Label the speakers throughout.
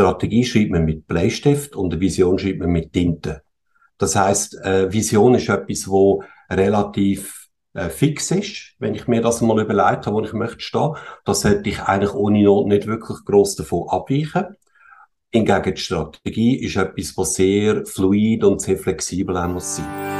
Speaker 1: Strategie schreibt man mit Bleistift und eine Vision schreibt man mit Tinte. Das heißt, äh, Vision ist etwas, wo relativ äh, fix ist, wenn ich mir das mal überlegt habe, wo ich möchte stehen. Da sollte ich eigentlich ohne Not nicht wirklich groß davon abweichen. Hingegen die Strategie ist etwas, was sehr fluid und sehr flexibel auch muss sein.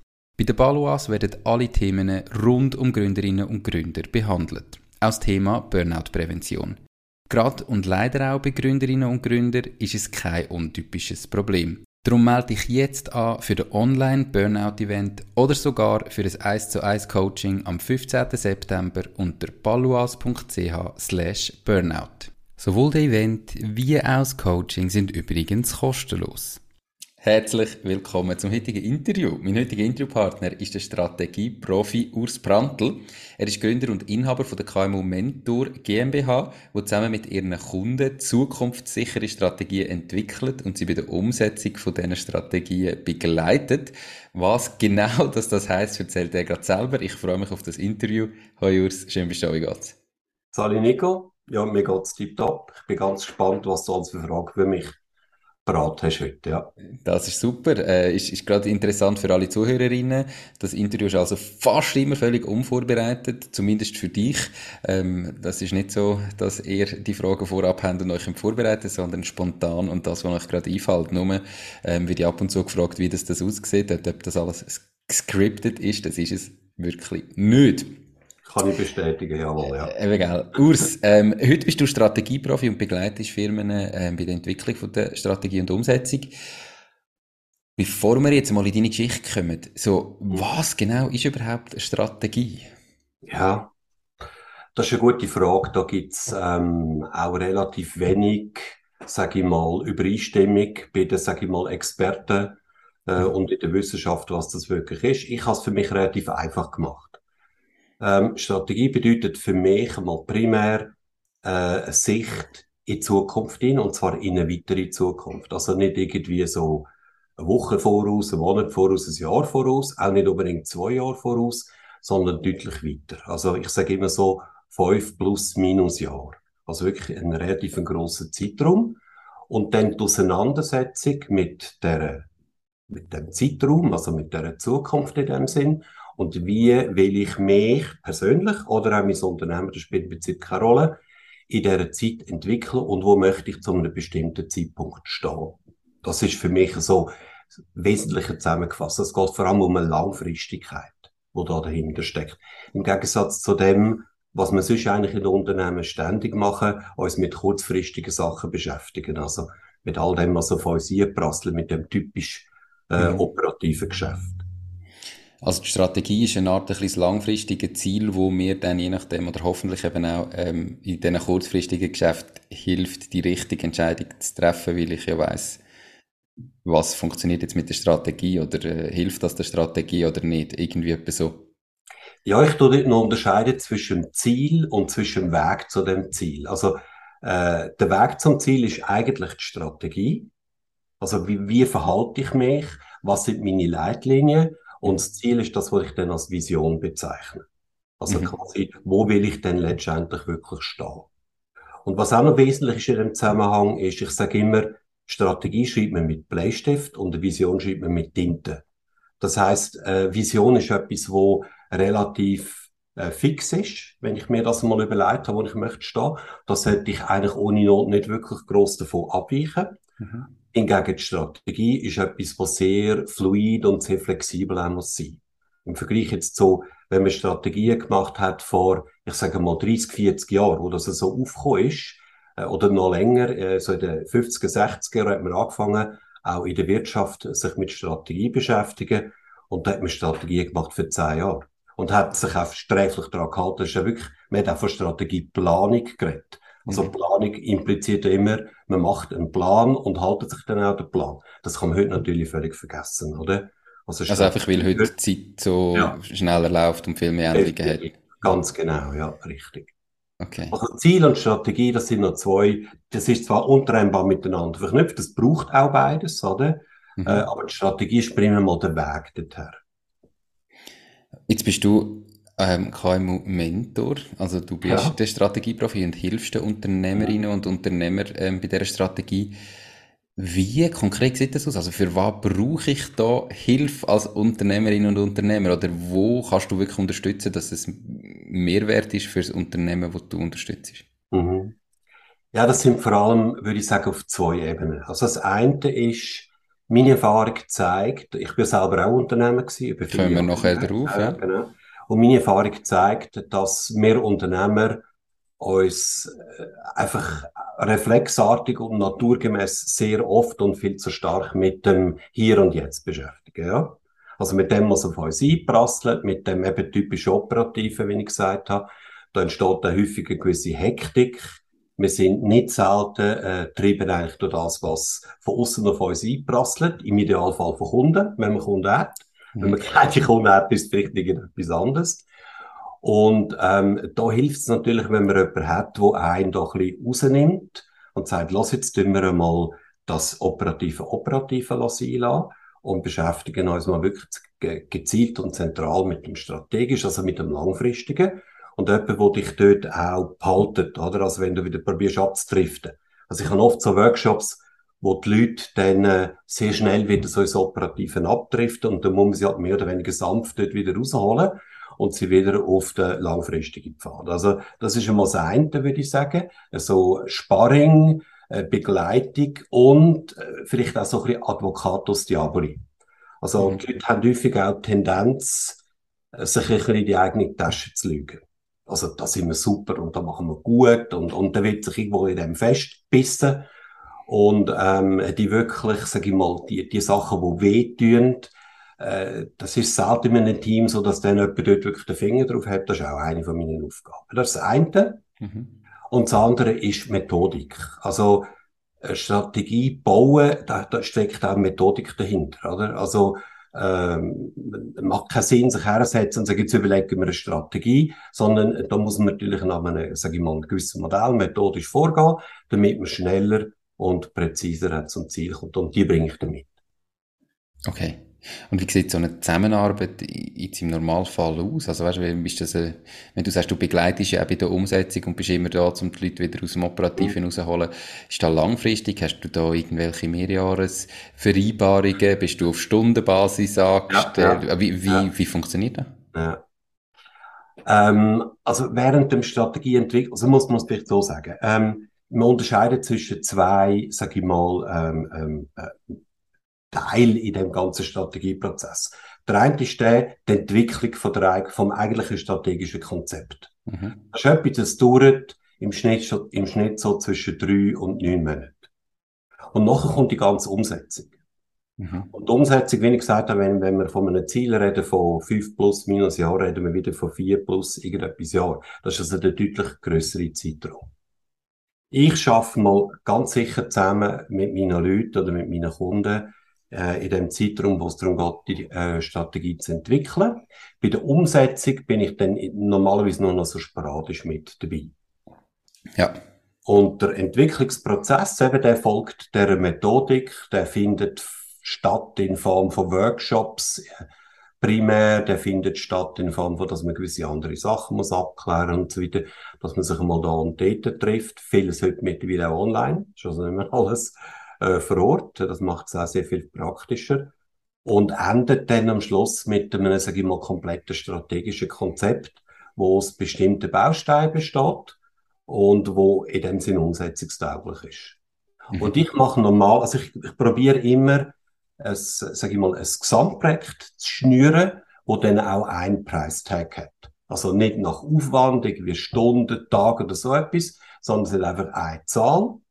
Speaker 2: Bei der Baluas werden alle Themen rund um Gründerinnen und Gründer behandelt. Auch das Thema Burnout-Prävention. Gerade und leider auch bei Gründerinnen und Gründern ist es kein untypisches Problem. Darum melde dich jetzt an für das Online-Burnout-Event oder sogar für ein 1 zu 1 Coaching am 15. September unter paluas.ch burnout. Sowohl der Event wie auch das Coaching sind übrigens kostenlos. Herzlich willkommen zum heutigen Interview. Mein heutiger Interviewpartner ist der Strategie-Profi Urs Prantl. Er ist Gründer und Inhaber von der KMU Mentor GmbH, wo zusammen mit ihren Kunden zukunftssichere Strategien entwickelt und sie bei der Umsetzung von diesen Strategien begleitet. Was genau das, das heisst, erzählt er gerade selber. Ich freue mich auf das Interview. Hallo Urs, schön bist du, wie geht's?
Speaker 1: Salut Nico. Ja, mir geht's tiptop. Ich bin ganz gespannt, was du als für Frage für mich parat hast heute, ja.
Speaker 2: Das ist super. Äh, ist, ist gerade interessant für alle Zuhörerinnen. Das Interview ist also fast immer völlig unvorbereitet, zumindest für dich. Ähm, das ist nicht so, dass ihr die Fragen vorab habt und euch vorbereitet, sondern spontan und das, was euch gerade einfällt. Nur ähm, wird ja ab und zu gefragt, wie das, das aussieht, ob das alles scripted ist. Das ist es wirklich nicht.
Speaker 1: Kann ich bestätigen, jawohl, ja.
Speaker 2: Äh, gell. Urs, ähm, heute bist du Strategieprofi und begleitest Firmen ähm, bei der Entwicklung von der Strategie und Umsetzung. Bevor wir jetzt mal in deine Geschichte kommen, so, was genau ist überhaupt eine Strategie?
Speaker 1: Ja, das ist eine gute Frage. Da gibt's ähm, auch relativ wenig, sage ich mal, Übereinstimmung bei den, sage ich mal, Experten äh, und in der Wissenschaft, was das wirklich ist. Ich habe es für mich relativ einfach gemacht. Ähm, Strategie bedeutet für mich mal primär äh, eine Sicht in die Zukunft hin, und zwar in eine weitere Zukunft. Also nicht irgendwie so eine Woche voraus, einen Monat voraus, ein Jahr voraus, auch nicht unbedingt zwei Jahre voraus, sondern deutlich weiter. Also ich sage immer so fünf plus minus Jahre. Also wirklich ein relativ grosser Zeitraum. Und dann die Auseinandersetzung mit der, mit dem Zeitraum, also mit der Zukunft in dem Sinn und wie will ich mich persönlich oder auch mein Unternehmen, das spielt im Prinzip keine Rolle, in dieser Zeit entwickeln und wo möchte ich zu einem bestimmten Zeitpunkt stehen. Das ist für mich so wesentlicher zusammengefasst. Es geht vor allem um eine Langfristigkeit, die da dahinter steckt. Im Gegensatz zu dem, was wir sonst eigentlich in den Unternehmen ständig machen, uns mit kurzfristigen Sachen beschäftigen. Also mit all dem, was auf uns einprasselt, mit dem typisch äh, mhm. operativen Geschäft.
Speaker 2: Also die Strategie ist eine Art ein bisschen langfristige Ziel, wo mir dann je nachdem oder hoffentlich eben auch ähm, in diesen kurzfristigen Geschäft hilft, die richtige Entscheidung zu treffen, weil ich ja weiß, was funktioniert jetzt mit der Strategie oder äh, hilft das der Strategie oder nicht, irgendwie etwas so.
Speaker 1: Ja, ich tue dort noch unterscheiden zwischen Ziel und zwischen Weg zu dem Ziel. Also äh, der Weg zum Ziel ist eigentlich die Strategie. Also wie, wie verhalte ich mich? Was sind meine Leitlinien? Und das Ziel ist das, was ich dann als Vision bezeichne. Also mhm. quasi, wo will ich denn letztendlich wirklich stehen? Und was auch noch wesentlich ist in dem Zusammenhang, ist, ich sage immer, Strategie schreibt man mit Bleistift und eine Vision schreibt man mit Tinte. Das heißt, äh, Vision ist etwas, wo relativ äh, fix ist, wenn ich mir das mal überlegt habe, wo ich möchte stehen. Da sollte ich eigentlich ohne Not nicht wirklich groß davon abweichen. Mhm. Hingegen die Strategie ist etwas, was sehr fluid und sehr flexibel auch muss sein. Im Vergleich jetzt so, wenn man Strategien gemacht hat vor, ich sage mal 30, 40 Jahren, wo das so aufgekommen ist, äh, oder noch länger, äh, so in den 50er, 60er Jahren hat man angefangen, auch in der Wirtschaft sich mit Strategie beschäftigen. Und da hat man Strategien gemacht für zehn Jahre. Und hat sich auch sträflich daran gehalten. Das ist ja wirklich, man hat auch von Strategieplanung geredet. Also mhm. Planung impliziert immer, man macht einen Plan und haltet sich dann auch den Plan. Das kann man heute natürlich völlig vergessen, oder?
Speaker 2: Also, also einfach, weil heute die Zeit so ja. schneller läuft und viel mehr Änderungen hat.
Speaker 1: Ganz genau, ja, richtig. Okay. Also Ziel und Strategie, das sind noch zwei, das ist zwar untrennbar miteinander verknüpft, das braucht auch beides, oder? Mhm. Äh, aber die Strategie ist primär mal der Weg dorthin.
Speaker 2: Jetzt bist du ähm, KMU-Mentor, also du bist ja. der Strategieprofi und hilfst den Unternehmerinnen und Unternehmern ähm, bei dieser Strategie. Wie konkret sieht das aus? Also für was brauche ich da Hilfe als Unternehmerin und Unternehmer? Oder wo kannst du wirklich unterstützen, dass es Mehrwert ist für das Unternehmen, das du unterstützt? Mhm.
Speaker 1: Ja, das sind vor allem, würde ich sagen, auf zwei Ebenen. Also das eine ist, meine Erfahrung zeigt, ich bin selber auch Unternehmer gewesen,
Speaker 2: über Können wir nachher drauf,
Speaker 1: ja. Genau. Und meine Erfahrung zeigt, dass wir Unternehmer uns äh, einfach reflexartig und naturgemäß sehr oft und viel zu stark mit dem Hier und Jetzt beschäftigen. Ja? Also mit dem, was auf uns einprasselt, mit dem eben typischen Operativen, wie ich gesagt habe. Da entsteht dann häufig eine gewisse Hektik. Wir sind nicht selten äh, treiben eigentlich durch das, was von außen auf uns einprasselt. Im Idealfall von Kunden, wenn man Kunden hat. Wenn man keine Kunden hat, ist es vielleicht etwas anderes. Und ähm, da hilft es natürlich, wenn man jemanden hat, der einen da ein bisschen rausnimmt und sagt, lass jetzt tun wir einmal das operative Operative einlassen und beschäftigen uns mal wirklich gezielt und zentral mit dem strategisch, also mit dem langfristigen und jemand, der dich dort auch behaltet, oder? Also wenn du wieder probierst abzudriften. Also ich habe oft so Workshops, wo die Leute dann äh, sehr schnell wieder so ins Operative abdriften und dann muss man sie halt mehr oder weniger sanft dort wieder rausholen und sie wieder auf den langfristigen Pfad. Also das ist einmal das eine, würde ich sagen. So Sparring, äh, Begleitung und äh, vielleicht auch so ein bisschen Advocatus Diaboli. Also mhm. die Leute haben häufig auch die Tendenz, äh, sich ein bisschen in die eigene Tasche zu lügen. Also da sind wir super und da machen wir gut und, und dann wird sich irgendwo in dem festbissen und ähm, die wirklich, sage ich mal, die, die Sachen, die wehtun, äh, das ist selten in einem Team so, dass dann jemand dort wirklich den Finger drauf hat. Das ist auch eine von meinen Aufgaben. Das ist das eine. Mhm. Und das andere ist Methodik. Also, eine Strategie bauen, da, da steckt auch Methodik dahinter, oder? Also, ähm, macht keinen Sinn, sich herzusetzen und sagen, jetzt überlegen wir eine Strategie, sondern da muss man natürlich nach einem, sage ich mal, einem gewissen Modell methodisch vorgehen, damit man schneller und präziser zum Ziel kommt. Und die bringe ich damit.
Speaker 2: Okay. Und wie sieht so eine Zusammenarbeit jetzt im Normalfall aus? Also weißt du, bist das, eine, wenn du sagst, du begleitest ja auch bei der Umsetzung und bist immer da, um die Leute wieder aus dem Operativen mhm. rauszuholen, ist das langfristig? Hast du da irgendwelche Mehrjahresvereinbarungen? Bist du auf Stundenbasis angestellt? Ja, ja. Wie, wie, ja. wie funktioniert das?
Speaker 1: Ja. Ähm, also während dem Strategieentwicklung, also muss man es vielleicht so sagen, ähm, man unterscheidet zwischen zwei, sag ich mal, ähm, ähm, äh, Teil in dem ganzen Strategieprozess. Der eine ist der, die Entwicklung von der, vom eigentlichen strategischen Konzept. Mhm. Das ist etwas, das dauert im Schnitt, im Schnitt so zwischen drei und neun Monaten. Und nachher kommt die ganze Umsetzung. Mhm. Und die Umsetzung, wie ich gesagt habe, wenn, wenn wir von einem Ziel reden von fünf plus minus Jahren, reden wir wieder von vier plus irgendetwas Jahr. Das ist also der deutlich größere Zeitraum. Ich schaffe mal ganz sicher zusammen mit meinen Leuten oder mit meinen Kunden äh, in dem Zeitraum, wo es darum geht, die äh, Strategie zu entwickeln. Bei der Umsetzung bin ich dann normalerweise nur noch so sporadisch mit dabei. Ja. Und der Entwicklungsprozess, eben, der folgt der Methodik, der findet statt in Form von Workshops, primär, der findet statt in Form von, dass man gewisse andere Sachen muss abklären und so weiter, dass man sich einmal da und dort trifft. Vieles heute mittlerweile auch online, ist also nicht mehr alles äh, vor Ort. Das macht es auch sehr viel praktischer. Und endet dann am Schluss mit einem, sage ich mal, kompletten strategischen Konzept, wo aus bestimmten Bausteinen besteht und wo in dem Sinn umsetzungstauglich ist. Mhm. Und ich mache normal, also ich, ich probiere immer, ein, sage ich mal, ein Gesamtprojekt zu schnüren, wo dann auch ein Preistag hat. Also nicht nach Aufwand, irgendwie Stunden, Tage oder so etwas, sondern es hat einfach eine Zahl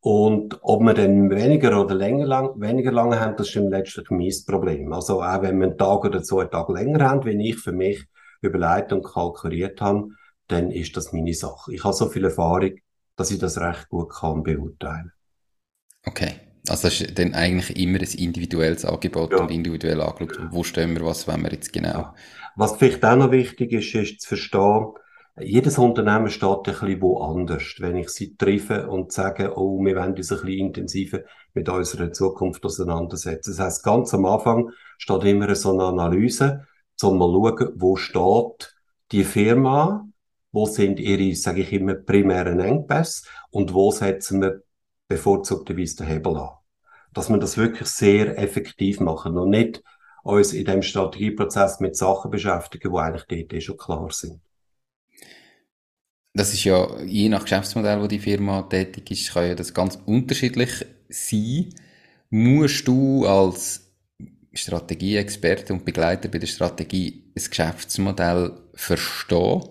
Speaker 1: und ob wir dann weniger oder länger lang, weniger lange haben, das ist letztlich mein Problem. Also auch wenn wir einen Tag oder zwei Tage länger haben, wie ich für mich überlegt und kalkuliert habe, dann ist das meine Sache. Ich habe so viel Erfahrung, dass ich das recht gut kann beurteilen.
Speaker 2: Okay. Also das ist dann eigentlich immer ein individuelles Angebot ja. und individuell angeschaut, wo stehen wir, was wollen wir jetzt genau.
Speaker 1: Was vielleicht auch noch wichtig ist, ist zu verstehen, jedes Unternehmen steht ein bisschen woanders. Wenn ich sie treffe und sage, oh, wir wollen uns ein bisschen intensiver mit unserer Zukunft auseinandersetzen. Das heißt, ganz am Anfang steht immer so eine Analyse, um mal zu schauen, wo steht die Firma, wo sind ihre, sage ich immer, primären Engpässe und wo setzen wir bevorzugterweise den Hebel an. Dass wir das wirklich sehr effektiv machen und nicht uns in dem Strategieprozess mit Sachen beschäftigen, die eigentlich dort eh schon klar sind.
Speaker 2: Das ist ja, je nach Geschäftsmodell, wo die Firma tätig ist, kann ja das ganz unterschiedlich sein. Musst du als Strategieexperte und Begleiter bei der Strategie ein Geschäftsmodell verstehen?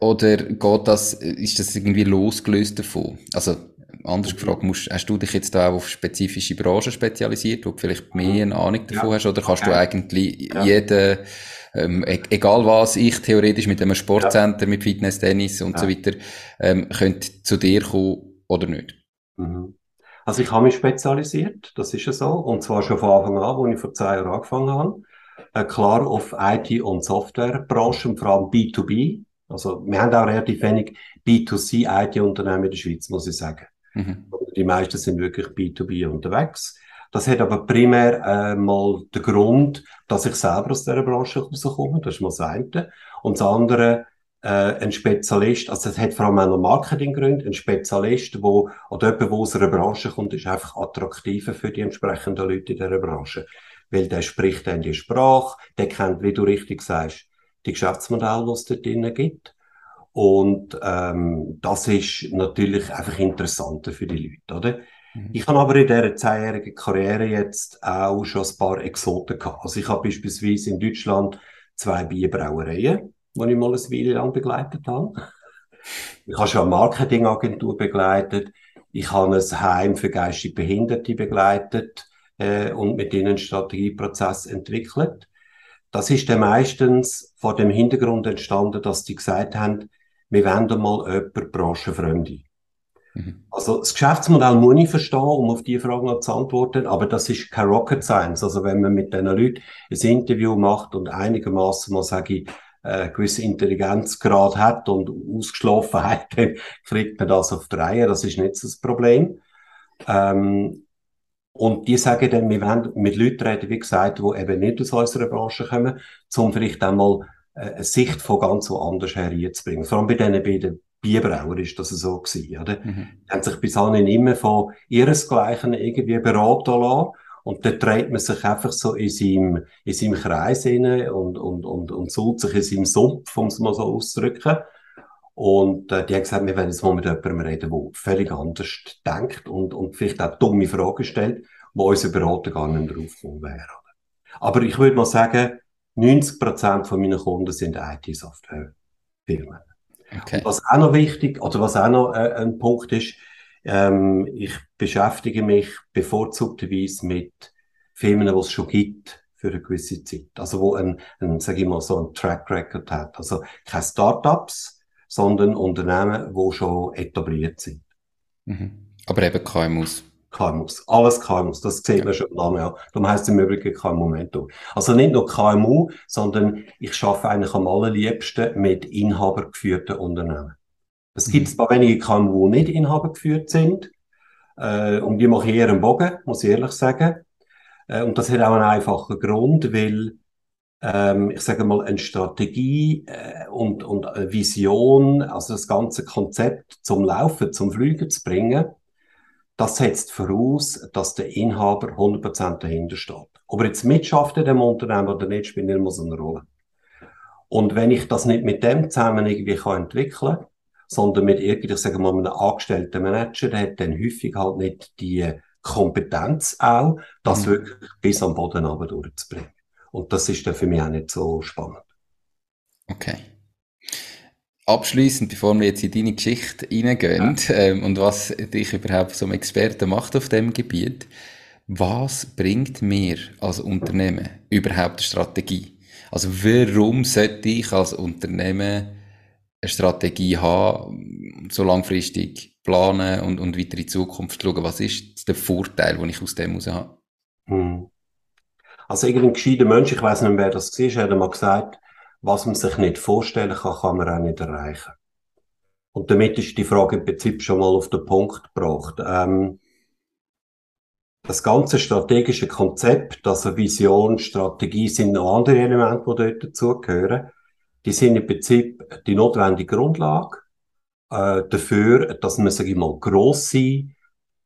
Speaker 2: Oder geht das, ist das irgendwie losgelöst davon? Also, anders gefragt, musst, hast du dich jetzt da auch auf spezifische Branchen spezialisiert, wo du vielleicht mehr eine Ahnung davon ja. hast, oder kannst du eigentlich ja. jeden, ähm, e-, egal was ich theoretisch mit einem Sportcenter, mit Fitness, Tennis und so weiter, ähm, könnte zu dir kommen oder nicht?
Speaker 1: Mhm. Also ich habe mich spezialisiert, das ist ja so, und zwar schon von Anfang an, als ich vor zwei Jahren angefangen habe. Äh, klar auf IT- und Softwarebranchen, vor allem B2B. Also wir haben auch relativ wenig B2C-IT-Unternehmen in der Schweiz, muss ich sagen. Mhm. Die meisten sind wirklich B2B unterwegs. Das hat aber primär äh, mal den Grund, dass ich selber aus dieser Branche rauskomme. Das ist mal das eine. Und das andere, äh, ein Spezialist, also es hat vor allem auch noch Marketinggründe, ein Spezialist, wo, oder jemand, der aus einer Branche kommt, ist einfach attraktiver für die entsprechenden Leute in dieser Branche. Weil der spricht dann die Sprache, der kennt, wie du richtig sagst, die Geschäftsmodelle, die es dort drinnen gibt. Und ähm, das ist natürlich einfach interessanter für die Leute, oder? Mhm. Ich habe aber in dieser zehnjährigen Karriere jetzt auch schon ein paar Exoten gehabt. Also ich habe beispielsweise in Deutschland zwei Bierbrauereien, die ich mal eine Weile lang begleitet habe. Ich habe schon eine Marketingagentur begleitet. Ich habe ein Heim für geistig Behinderte begleitet äh, und mit ihnen einen Strategieprozess entwickelt. Das ist dann meistens vor dem Hintergrund entstanden, dass die gesagt haben, wir wollen mal jemanden branchenfremde. Mhm. Also das Geschäftsmodell muss ich verstehen, um auf diese Frage noch zu antworten, aber das ist kein Rocket Science. Also wenn man mit diesen Leuten ein Interview macht und einigermaßen mal sage ich, äh, gewisse Intelligenzgrad hat und Ausgeschlafenheit, dann kriegt man das auf die Reihe. Das ist nicht das Problem. Ähm, und die sagen dann, wir wollen mit Leuten reden, wie gesagt, die eben nicht aus unserer Branche kommen, um vielleicht einmal eine Sicht von ganz woanders her reinzubringen. Vor allem bei denen beiden Bierbrauer ist das so gewesen, oder? Mhm. Die haben sich bis dahin immer von ihresgleichen irgendwie beraten lassen. Und dann dreht man sich einfach so in seinem, in seinem Kreis rein und, und, und, und sucht sich in seinem Sumpf, um es mal so auszudrücken. Und äh, die haben gesagt, wir werden jetzt mal mit jemandem reden, der völlig anders denkt und, und vielleicht auch dumme Fragen stellt, wo unser Berater gar nicht drauf gekommen wäre. Aber ich würde mal sagen, 90 Prozent von meinen Kunden sind IT-Software-Firmen. Okay. Was auch noch wichtig, oder was auch noch äh, ein Punkt ist, ähm, ich beschäftige mich bevorzugterweise mit Firmen, die es schon gibt für eine gewisse Zeit. Also wo ein, ein sage ich mal, so ein Track Record hat. Also keine Startups, sondern Unternehmen, die schon etabliert sind.
Speaker 2: Mhm. Aber eben KMUs.
Speaker 1: KMUs. Alles KMUs. Das sieht ja. man schon lange an. Darum heisst es im Übrigen kein Momentum. Also nicht nur KMU, sondern ich arbeite eigentlich am allerliebsten mit inhabergeführten Unternehmen. Es gibt mhm. zwar wenige KMU, die nicht inhabergeführt sind. Äh, und die mache ich eher einen Bogen, muss ich ehrlich sagen. Äh, und das hat auch einen einfachen Grund, weil ähm, ich sage mal, eine Strategie äh, und, und eine Vision, also das ganze Konzept zum Laufen, zum Fliegen zu bringen, das setzt voraus, dass der Inhaber 100% dahinter steht. Ob er jetzt mitschafft in dem Unternehmen oder nicht, spielt immer so eine Rolle. Und wenn ich das nicht mit dem zusammen irgendwie kann entwickeln kann, sondern mit irgendwie, ich sage mal, einem angestellten Manager, der hat dann häufig halt nicht die Kompetenz auch, das mhm. wirklich bis am Boden runter durchzubringen. Und das ist dann für mich auch nicht so spannend.
Speaker 2: Okay abschließend, bevor wir jetzt in deine Geschichte reingehen ja. ähm, und was dich überhaupt zum Experten macht auf dem Gebiet, was bringt mir als Unternehmen überhaupt eine Strategie? Also warum sollte ich als Unternehmen eine Strategie haben, so langfristig planen und, und weiter in die Zukunft schauen? Was ist der Vorteil, den ich aus dem heraus habe? Hm.
Speaker 1: Also irgendein gescheiter Mensch, ich weiß nicht mehr, wer das war, hat mal gesagt, was man sich nicht vorstellen kann, kann man auch nicht erreichen. Und damit ist die Frage im Prinzip schon mal auf den Punkt gebracht. Ähm, das ganze strategische Konzept, also Vision, Strategie, sind noch andere Elemente, die dort dazugehören. Die sind im Prinzip die notwendige Grundlage äh, dafür, dass man, sage ich mal, grosse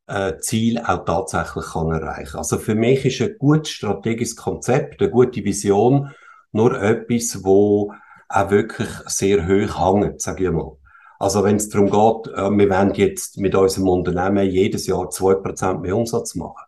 Speaker 1: äh, Ziele auch tatsächlich kann erreichen Also für mich ist ein gutes strategisches Konzept, eine gute Vision nur etwas, wo auch wirklich sehr hoch hängt, sage ich mal. Also wenn es darum geht, äh, wir wollen jetzt mit unserem Unternehmen jedes Jahr zwei Prozent mehr Umsatz machen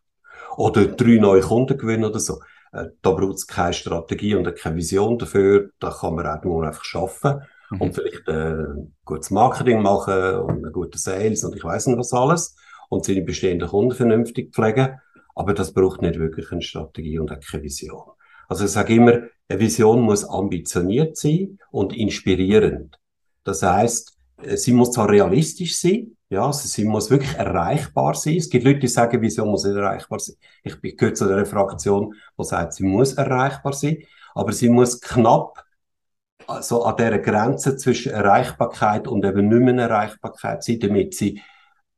Speaker 1: oder drei neue Kunden gewinnen oder so, äh, da braucht es keine Strategie und keine Vision dafür, da kann man auch nur einfach schaffen mhm. und vielleicht äh, gutes Marketing machen und einen guten Sales und ich weiß nicht was alles und seine bestehenden Kunden vernünftig pflegen, aber das braucht nicht wirklich eine Strategie und auch keine Vision. Also ich sage immer, eine Vision muss ambitioniert sein und inspirierend. Das heißt, äh, sie muss zwar realistisch sein, ja, sie muss wirklich erreichbar sein. Es gibt Leute, die sagen, Vision muss nicht erreichbar sein. Ich gehöre zu der Fraktion, die sagt, sie muss erreichbar sein, aber sie muss knapp also an der Grenze zwischen Erreichbarkeit und eben nicht mehr Erreichbarkeit sein, damit sie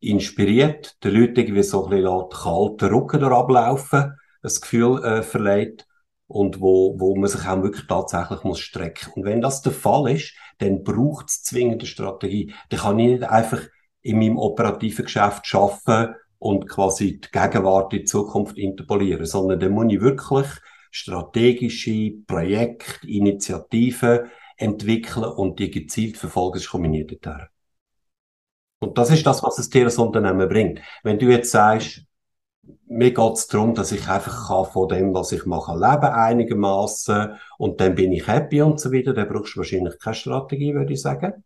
Speaker 1: inspiriert, den Leuten irgendwie so ein bisschen kalten Rücken ablaufen, das Gefühl äh, verleiht und wo, wo man sich auch wirklich tatsächlich muss strecken. Und wenn das der Fall ist, dann braucht es zwingend eine Strategie. Dann kann ich nicht einfach in meinem operativen Geschäft schaffen und quasi die Gegenwart in die Zukunft interpolieren, sondern dann muss ich wirklich strategische Projekte, Initiativen entwickeln und die gezielt verfolgen, das daher. Und das ist das, was es dir als Unternehmen bringt. Wenn du jetzt sagst, mir geht es darum, dass ich einfach kann von dem, was ich mache, leben einigermaßen und dann bin ich happy und so weiter, dann brauchst du wahrscheinlich keine Strategie, würde ich sagen.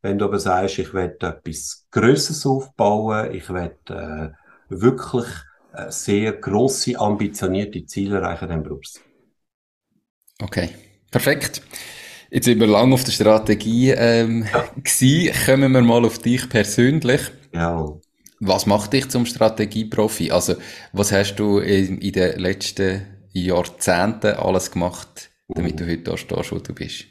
Speaker 1: Wenn du aber sagst, ich will etwas Größeres aufbauen, ich will äh, wirklich äh, sehr grosse, ambitionierte Ziele erreichen, dann brauchst
Speaker 2: du Okay, perfekt. Jetzt sind wir lange auf der Strategie ähm, ja. gewesen. Kommen wir mal auf dich persönlich. Ja. Was macht dich zum Strategieprofi? Also, was hast du in, in den letzten Jahrzehnten alles gemacht, damit du heute da stehst, wo du bist?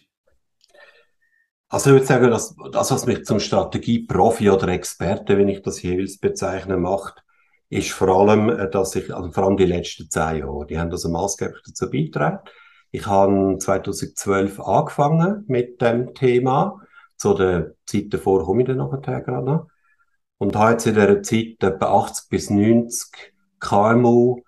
Speaker 1: Also ich würde sagen, dass das, was mich zum Strategieprofi oder Experte, wenn ich das jeweils bezeichne, macht, ist vor allem, äh, dass ich, also vor allem die letzten zehn Jahre, die haben also maßgeblich dazu beigetragen. Ich habe 2012 angefangen mit dem Thema. Zu der Zeit davor komme ich dann nachher gerade noch und habe jetzt in dieser Zeit etwa 80 bis 90 KMU,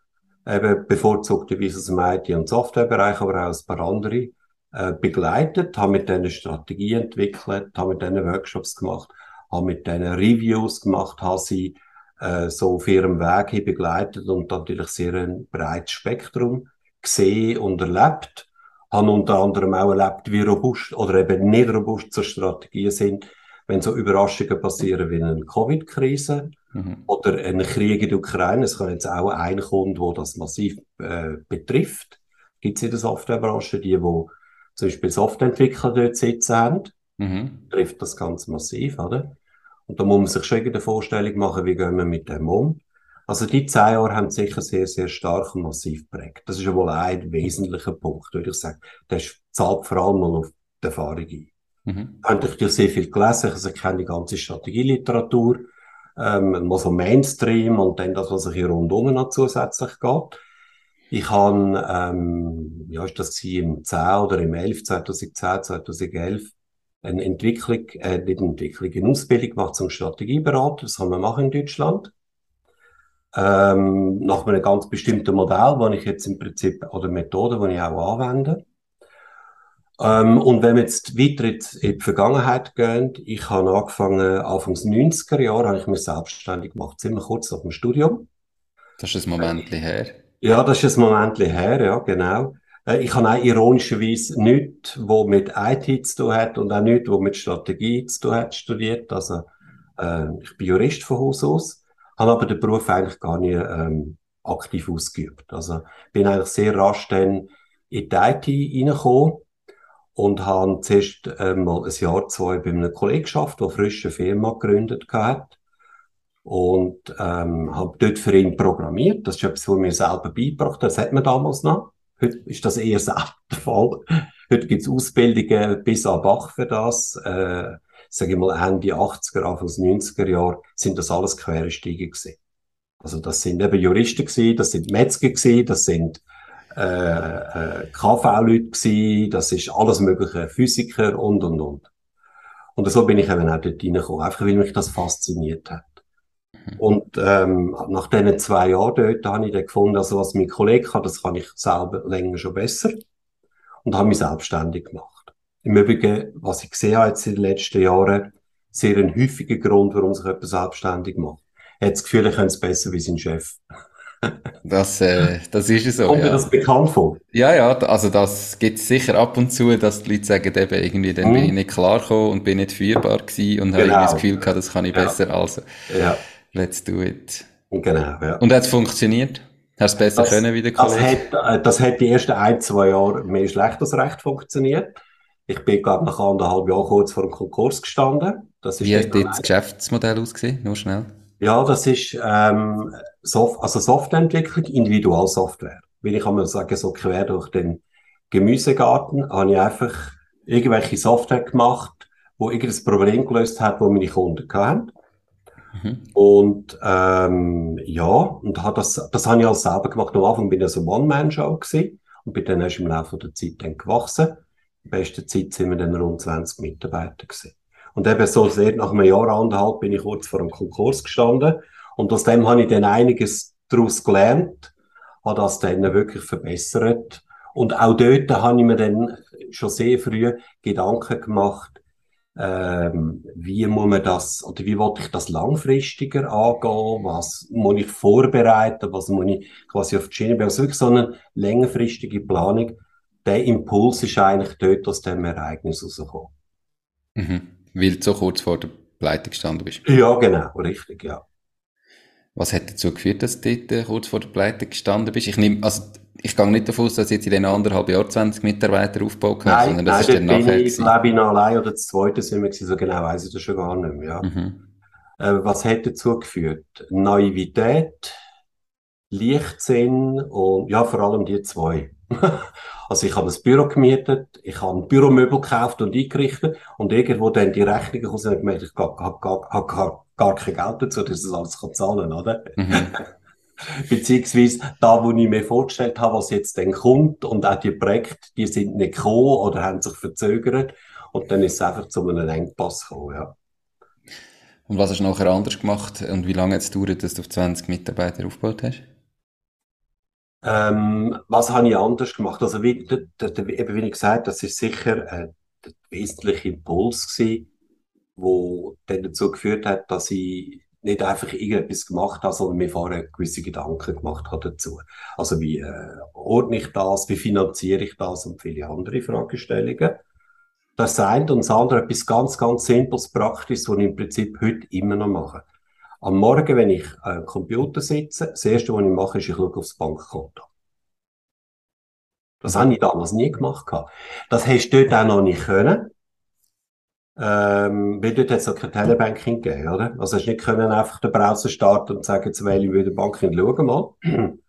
Speaker 1: eben bevorzugterweise aus dem IT- und Softwarebereich, aber auch ein paar andere, äh, begleitet, habe mit denen Strategie entwickelt, habe mit denen Workshops gemacht, habe mit denen Reviews gemacht, habe sie äh, so auf ihrem Weg hin begleitet und natürlich sehr ein breites Spektrum gesehen und erlebt. Habe unter anderem auch erlebt, wie robust oder eben nicht robust zur Strategien sind, wenn so Überraschungen passieren wie eine Covid-Krise mhm. oder ein Krieg in der Ukraine. Es kann jetzt auch ein Kunde, wo das massiv äh, betrifft. Gibt es in der Softwarebranche die, wo zum Beispiel Softwareentwickler dort sitzen haben, mhm. trifft das ganz massiv, oder? Und da muss man sich schon eine Vorstellung machen, wie gehen wir mit dem um. Also die zehn Jahre haben sicher sehr, sehr stark und massiv geprägt. Das ist ja wohl ein wesentlicher Punkt, würde ich sagen. Das zahlt vor allem mal auf die Erfahrung ein. Mhm. Ich habe natürlich sehr viel gelesen, also ich kenne die ganze Strategieliteratur, ähm, mal so Mainstream und dann das, was hier rundum noch zusätzlich geht. Ich habe, ähm, ja, ist das im 10 oder im 11, 2010, 2011, eine Entwicklung, äh, nicht Entwicklung, eine Ausbildung gemacht zum Strategieberater. Das kann man machen in Deutschland. Ähm, nach einem ganz bestimmten Modell, das ich jetzt im Prinzip, oder Methode, die ich auch anwende. Ähm, und wenn wir jetzt weiter in die Vergangenheit gehen, ich habe angefangen, Anfangs 90er Jahre, habe ich mich selbstständig gemacht, ziemlich kurz nach dem Studium.
Speaker 2: Das ist ein Moment her.
Speaker 1: Ja, das ist ein Moment her, ja, genau. Äh, ich habe auch ironischerweise nichts, was mit IT zu tun hat und auch nichts, was mit Strategie zu tun hat, studiert. Also, äh, ich bin Jurist von Haus aus, habe aber den Beruf eigentlich gar nicht ähm, aktiv ausgeübt. Also, bin eigentlich sehr rasch dann in die IT reingekommen und habe zuerst einmal ähm, ein Jahr, zwei bei einem Kollegen geschafft, der frisch eine Firma gegründet hat und ähm, habe dort für ihn programmiert. Das ist etwas, was mir selber beigebracht Das hat man damals noch. Heute ist das eher selten der Fall. Heute gibt es Ausbildungen bis an Bach für das. Äh, sage ich mal, Ende 80er, Anfang 90er Jahre sind das alles Quereinsteiger gewesen. Also das sind eben Juristen gewesen, das sind Metzger gewesen, das sind äh, äh, KV-Leute gewesen, das ist alles mögliche, Physiker und, und, und. Und so bin ich eben auch dort reingekommen, einfach weil mich das fasziniert hat. Mhm. Und ähm, nach diesen zwei Jahren dort habe ich dann gefunden, also was mein Kollege kann, das kann ich selber länger schon besser. Und habe mich selbstständig gemacht. Im Übrigen, was ich gesehen habe jetzt in den letzten Jahren, sehr ein häufiger Grund, warum sich jemand selbstständig macht. Er hat das Gefühl, er könnte es besser wie sein Chef.
Speaker 2: Das, äh, das ist es so.
Speaker 1: Kommt ja. das bekannt vor?
Speaker 2: Ja, ja, also das gibt es sicher ab und zu, dass die Leute sagen, eben irgendwie, dann mm. bin ich nicht klargekommen und bin nicht führbar gewesen und genau. habe irgendwie das Gefühl gehabt, das kann ich ja. besser, also ja. let's do it.
Speaker 1: Genau, ja.
Speaker 2: Und hat es funktioniert? Hast du es besser das, können wie der
Speaker 1: Kollege? Das hat, äh, das hat die ersten ein, zwei Jahre mehr schlecht als recht funktioniert. Ich bin, glaube nach anderthalb Jahren kurz vor dem Konkurs gestanden.
Speaker 2: Das ist wie hat das Geschäftsmodell ausgesehen? Nur schnell.
Speaker 1: Ja, das ist ähm, Soft also Softwareentwicklung, Individualsoftware. Will ich einmal sagen, so quer durch den Gemüsegarten habe ich einfach irgendwelche Software gemacht, wo irgendein Problem gelöst hat, wo meine Kunden hatten. Mhm. Und ähm, ja, und hat das, das habe ich alles selber gemacht. Am Anfang bin ich so also One-Man-Show gewesen und bin dann erst im Laufe der Zeit dann gewachsen. In der besten Zeit sind wir dann rund 20 Mitarbeiter gewesen. Und eben so sehr nach einem Jahr, anderthalb bin ich kurz vor dem Konkurs gestanden. Und aus dem habe ich dann einiges daraus gelernt, habe das dann wirklich verbessert. Und auch dort habe ich mir dann schon sehr früh Gedanken gemacht, ähm, wie muss man das, oder wie wollte ich das langfristiger angehen, was muss ich vorbereiten, was muss ich quasi auf die Schiene bringen. Also wirklich so eine längerfristige Planung. Der Impuls ist eigentlich dort aus dem Ereignis rausgekommen.
Speaker 2: Mhm. Weil du so kurz vor der Pleite gestanden bist.
Speaker 1: Ja, genau, richtig, ja.
Speaker 2: Was hat dazu geführt, dass du dort äh, kurz vor der Pleite gestanden bist? Ich nehme, also, ich gehe nicht davon aus, dass jetzt in den anderthalb Jahren 20 Mitarbeiter aufgebaut
Speaker 1: hast, sondern das nein, ist dann nachher. Ich glaube, ich allein oder das zweite sind wir gewesen, so genau weiß ich das schon gar nicht mehr, ja. Mhm. Äh, was hat dazu geführt? Naivität, Leichtsinn und, ja, vor allem die zwei. Also ich habe ein Büro gemietet, ich habe ein Büromöbel gekauft und eingerichtet und irgendwo dann die Rechnungen kommen und ich habe gar, gar, gar, gar kein Geld dazu, dass ich das alles kann zahlen oder? Mhm. Beziehungsweise da, wo ich mir vorgestellt habe, was jetzt dann kommt und auch die Projekte, die sind nicht gekommen oder haben sich verzögert und dann ist es einfach zu einem Engpass gekommen, ja.
Speaker 2: Und was hast du nachher anders gemacht und wie lange hat es gedauert, dass du auf 20 Mitarbeiter aufgebaut hast?
Speaker 1: Ähm, was habe ich anders gemacht? Also, wie, eben wie ich gesagt das ist sicher äh, der wesentliche Impuls gewesen, wo dann dazu geführt hat, dass ich nicht einfach irgendetwas gemacht habe, sondern mir vorher gewisse Gedanken gemacht habe dazu. Also, wie äh, ordne ich das, wie finanziere ich das und viele andere Fragestellungen. Das eine und das andere etwas ganz, ganz Simples, Praktisches, was ich im Prinzip heute immer noch mache. Am Morgen, wenn ich am Computer sitze, das Erste, was ich mache, ist, ich schaue aufs Bankkonto. Das habe ich damals nie gemacht. Das hast du dort auch noch nicht können. Ähm, weil dort hat es noch kein Telebanking gegeben, oder? Also hast nicht können einfach den Browser starten und sagen, jetzt wähle ich wieder Banking, schauen mal.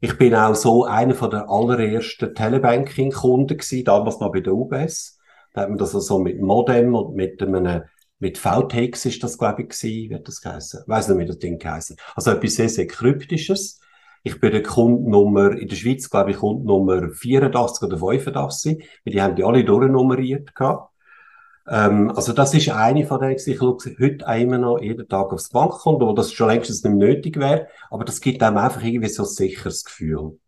Speaker 1: Ich bin auch so einer der allerersten Telebanking-Kunden gewesen, damals noch bei der UBS. Da hat man das also mit Modem und mit einem mit VTX ist das, glaube ich, gewesen, wird das geheißen. Weiss nicht, wie das Ding geheißen. Also etwas sehr, sehr Kryptisches. Ich bin der Kundennummer, in der Schweiz, glaube ich, Kundennummer 84 oder 85, weil die haben die alle durchnummeriert gehabt. Ähm, also das ist eine von denen, ich schaue heute immer noch jeden Tag aufs Bankkonto, wo das schon längst nicht mehr nötig wäre, aber das gibt einem einfach irgendwie so ein sicheres Gefühl.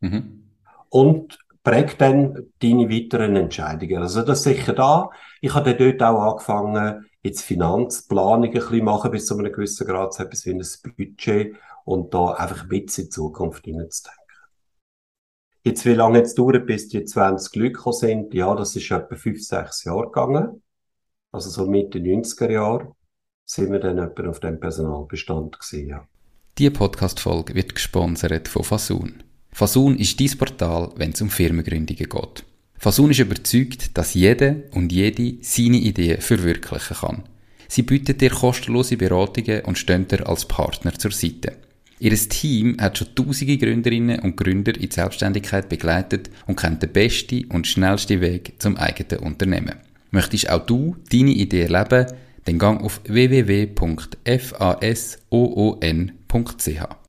Speaker 1: Mhm. Und prägt dann deine weiteren Entscheidungen. Also das ist sicher da. Ich habe dort auch angefangen, jetzt Finanzplanung ein bisschen machen, bis zu einem gewissen Grad, so etwas wie ein Budget und da einfach ein bisschen in die Zukunft hineinzudenken. Jetzt, wie lange jetzt dauert, bis die 20 Leute gekommen sind? Ja, das ist etwa 5, 6 Jahre gegangen. Also so Mitte 90er Jahre sind wir dann etwa auf dem Personalbestand gewesen, ja.
Speaker 2: Die Podcast-Folge wird gesponsert von Fasun. Fasun ist dein Portal, wenn es um Firmengründungen geht. Fasun ist überzeugt, dass jeder und jede seine Ideen verwirklichen kann. Sie bietet dir kostenlose Beratungen und stehen dir als Partner zur Seite. Ihr Team hat schon tausende Gründerinnen und Gründer in die Selbstständigkeit begleitet und kennt den besten und schnellsten Weg zum eigenen Unternehmen. Möchtest auch du deine Idee erleben? Dann gang auf www.fasoon.ch.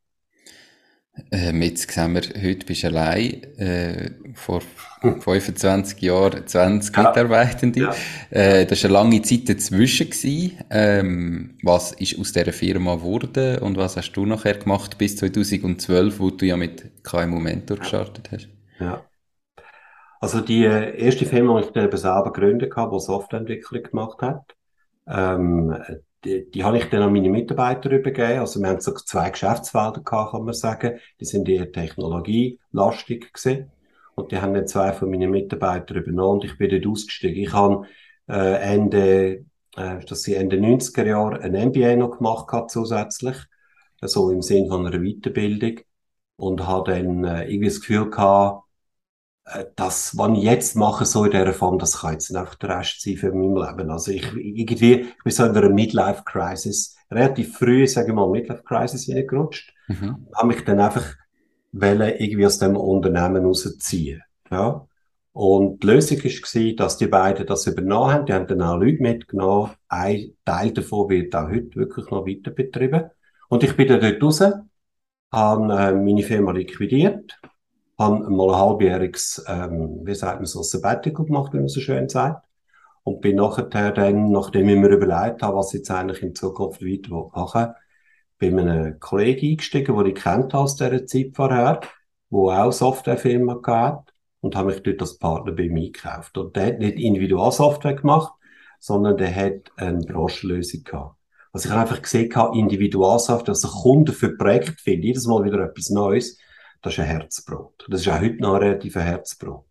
Speaker 2: Ähm, jetzt sehen wir, heute bist du allein, äh, vor 25 Jahren 20 ja. Mitarbeitende. Ja. Äh, das war eine lange Zeit dazwischen. Gewesen. Ähm, was ist aus dieser Firma geworden und was hast du nachher gemacht bis 2012, wo du ja mit KMU Mentor gestartet hast?
Speaker 1: Ja. Also die äh, erste Firma, die ich selber gegründet habe, die Softwareentwicklung gemacht hat, ähm, die, die habe ich dann an meine Mitarbeiter übergeben. Also wir haben so zwei Geschäftsfelder gehabt, kann man sagen. Die sind eher technologielastig gewesen. Und die haben dann zwei von meinen Mitarbeitern übernommen und ich bin dort ausgestiegen. Ich habe äh, Ende, äh, das sind Ende 90er Jahre ein MBA noch gemacht gehabt, zusätzlich. So im Sinn von einer Weiterbildung. Und habe dann äh, irgendwie das Gefühl gehabt, das, was ich jetzt mache, so in dieser Form, das kann jetzt einfach der Rest sein für mein Leben. Also ich, irgendwie, ich bin so in einer Midlife-Crisis, relativ früh, sage ich mal, Midlife-Crisis hineingerutscht. Mhm. Habe mich dann einfach wollen, irgendwie aus dem Unternehmen rausziehen. Ja. Und die Lösung war, dass die beiden das übernommen haben. Die haben dann auch Leute mitgenommen. Ein Teil davon wird auch heute wirklich noch weiter betrieben. Und ich bin dann dort raus, habe äh, meine Firma liquidiert, habe mal ein halbjähriges, ähm, wie sagt man so, Sabbatical gemacht, wie man so schön sagt. Und bin nachher dann, nachdem ich mir überlegt habe, was ich jetzt eigentlich in Zukunft weiter machen will, bei einem Kollegen eingestiegen, den ich kennt aus dieser Zeit vorher, wo auch Softwarefirma gehabt und habe mich dort als Partner bei mir gekauft. Und der hat nicht Individualsoftware gemacht, sondern der hat eine Branchenlösung gehabt. Also ich habe einfach gesehen, Individualsoftware, also Kunden für Projekte finden, jedes Mal wieder etwas Neues, das ist ein Herzbrot. Das ist auch heute noch ein relativ Herzbrot.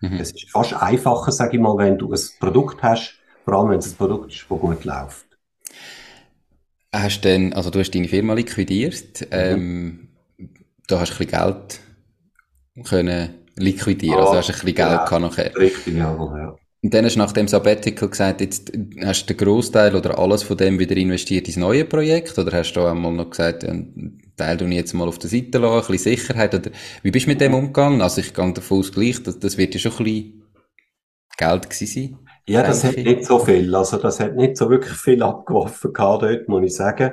Speaker 1: Mhm. Es ist fast einfacher, sage ich mal, wenn du ein Produkt hast, vor allem wenn es ein Produkt ist, das gut läuft.
Speaker 2: Hast denn, also du hast deine Firma liquidiert, mhm. ähm, da hast du ein bisschen Geld können liquidieren, also hast du ein bisschen Geld ja, gehabt nachher.
Speaker 1: Richtig, ja, ja.
Speaker 2: Und dann hast du nach dem Sabbatical gesagt, jetzt hast du den Großteil oder alles von dem wieder investiert ins neue Projekt, oder hast du einmal noch gesagt, Teil du jetzt mal auf der Seite lassen, ein bisschen Sicherheit, oder wie bist du mit dem umgegangen? Also ich gehe davon aus gleich, das, das wird ja schon ein bisschen Geld gewesen sein.
Speaker 1: Ja, das hat nicht so viel. Also, das hat nicht so wirklich viel abgeworfen gehabt dort, muss ich sagen.